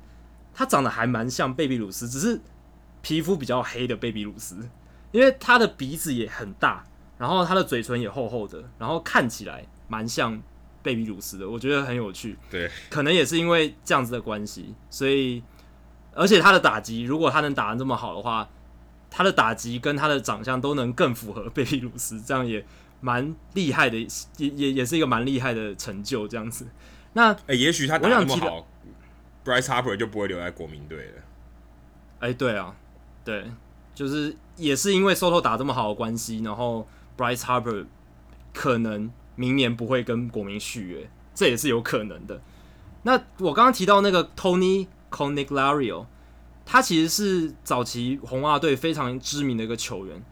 他长得还蛮像贝比鲁斯，只是皮肤比较黑的贝比鲁斯，因为他的鼻子也很大，然后他的嘴唇也厚厚的，然后看起来蛮像贝比鲁斯的，我觉得很有趣。对，可能也是因为这样子的关系，所以。而且他的打击，如果他能打得这么好的话，他的打击跟他的长相都能更符合贝比鲁斯，这样也蛮厉害的，也也也是一个蛮厉害的成就。这样子，那哎、欸，也许他打得那么好，Bryce Harper 就不会留在国民队了。哎、欸，对啊，对，就是也是因为 Soto 打这么好的关系，然后 Bryce Harper 可能明年不会跟国民续约，这也是有可能的。那我刚刚提到那个 Tony。Conigliaro，他其实是早期红袜队非常知名的一个球员。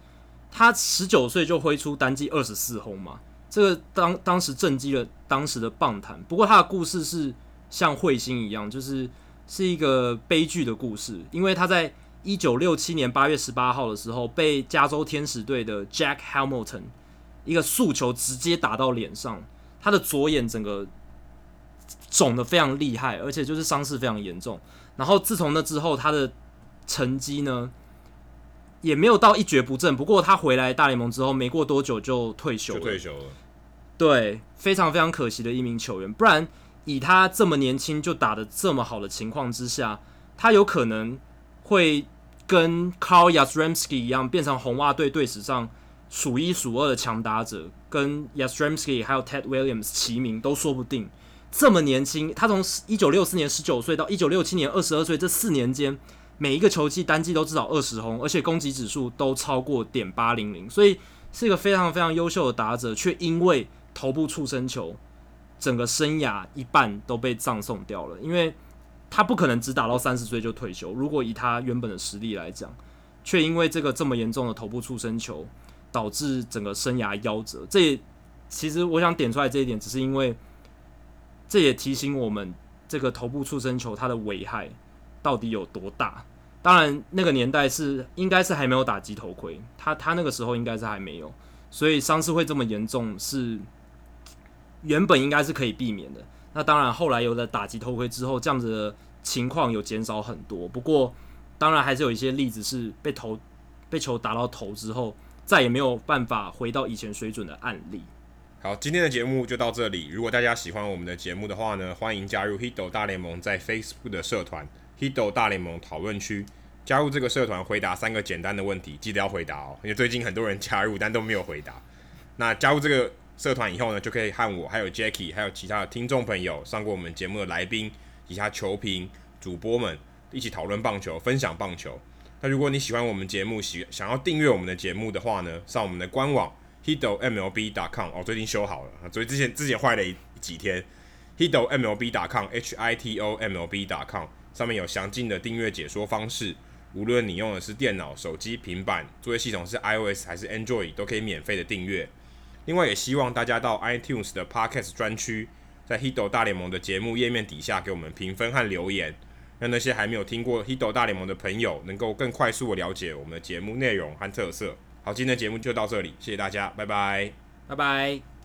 他十九岁就挥出单季二十四轰嘛，这个当当时震惊了当时的棒坛。不过他的故事是像彗星一样，就是是一个悲剧的故事。因为他在一九六七年八月十八号的时候，被加州天使队的 Jack Hamilton 一个速球直接打到脸上，他的左眼整个。肿得非常厉害，而且就是伤势非常严重。然后自从那之后，他的成绩呢也没有到一蹶不振。不过他回来大联盟之后，没过多久就退休了。退休了。对，非常非常可惜的一名球员。不然以他这么年轻就打得这么好的情况之下，他有可能会跟 Carl Yastrzemski 一样，变成红袜队队史上数一数二的强打者，跟 Yastrzemski 还有 Ted Williams 齐名都说不定。这么年轻，他从一九六四年十九岁到一九六七年二十二岁这四年间，每一个球季单季都至少二十轰，而且攻击指数都超过点八零零，所以是一个非常非常优秀的打者，却因为头部触身球，整个生涯一半都被葬送掉了。因为他不可能只打到三十岁就退休，如果以他原本的实力来讲，却因为这个这么严重的头部触身球，导致整个生涯夭折。这也其实我想点出来这一点，只是因为。这也提醒我们，这个头部触身球它的危害到底有多大？当然，那个年代是应该是还没有打击头盔，他他那个时候应该是还没有，所以伤势会这么严重是原本应该是可以避免的。那当然，后来有了打击头盔之后，这样子的情况有减少很多。不过，当然还是有一些例子是被头被球打到头之后，再也没有办法回到以前水准的案例。好，今天的节目就到这里。如果大家喜欢我们的节目的话呢，欢迎加入 Hito 大联盟在 Facebook 的社团 Hito 大联盟讨论区。加入这个社团，回答三个简单的问题，记得要回答哦，因为最近很多人加入但都没有回答。那加入这个社团以后呢，就可以和我、还有 Jackie、还有其他的听众朋友、上过我们节目的来宾、其他球评主播们一起讨论棒球、分享棒球。那如果你喜欢我们节目，喜想要订阅我们的节目的话呢，上我们的官网。hitomlb.com 哦，最近修好了，所以之前之前坏了一几天。hitomlb.com h i t o m l b.com 上面有详尽的订阅解说方式。无论你用的是电脑、手机、平板，作业系统是 iOS 还是 Android，都可以免费的订阅。另外，也希望大家到 iTunes 的 Podcast 专区，在 Hito 大联盟的节目页面底下给我们评分和留言，让那些还没有听过 Hito 大联盟的朋友能够更快速的了解我们的节目内容和特色。好，今天的节目就到这里，谢谢大家，拜拜，拜拜。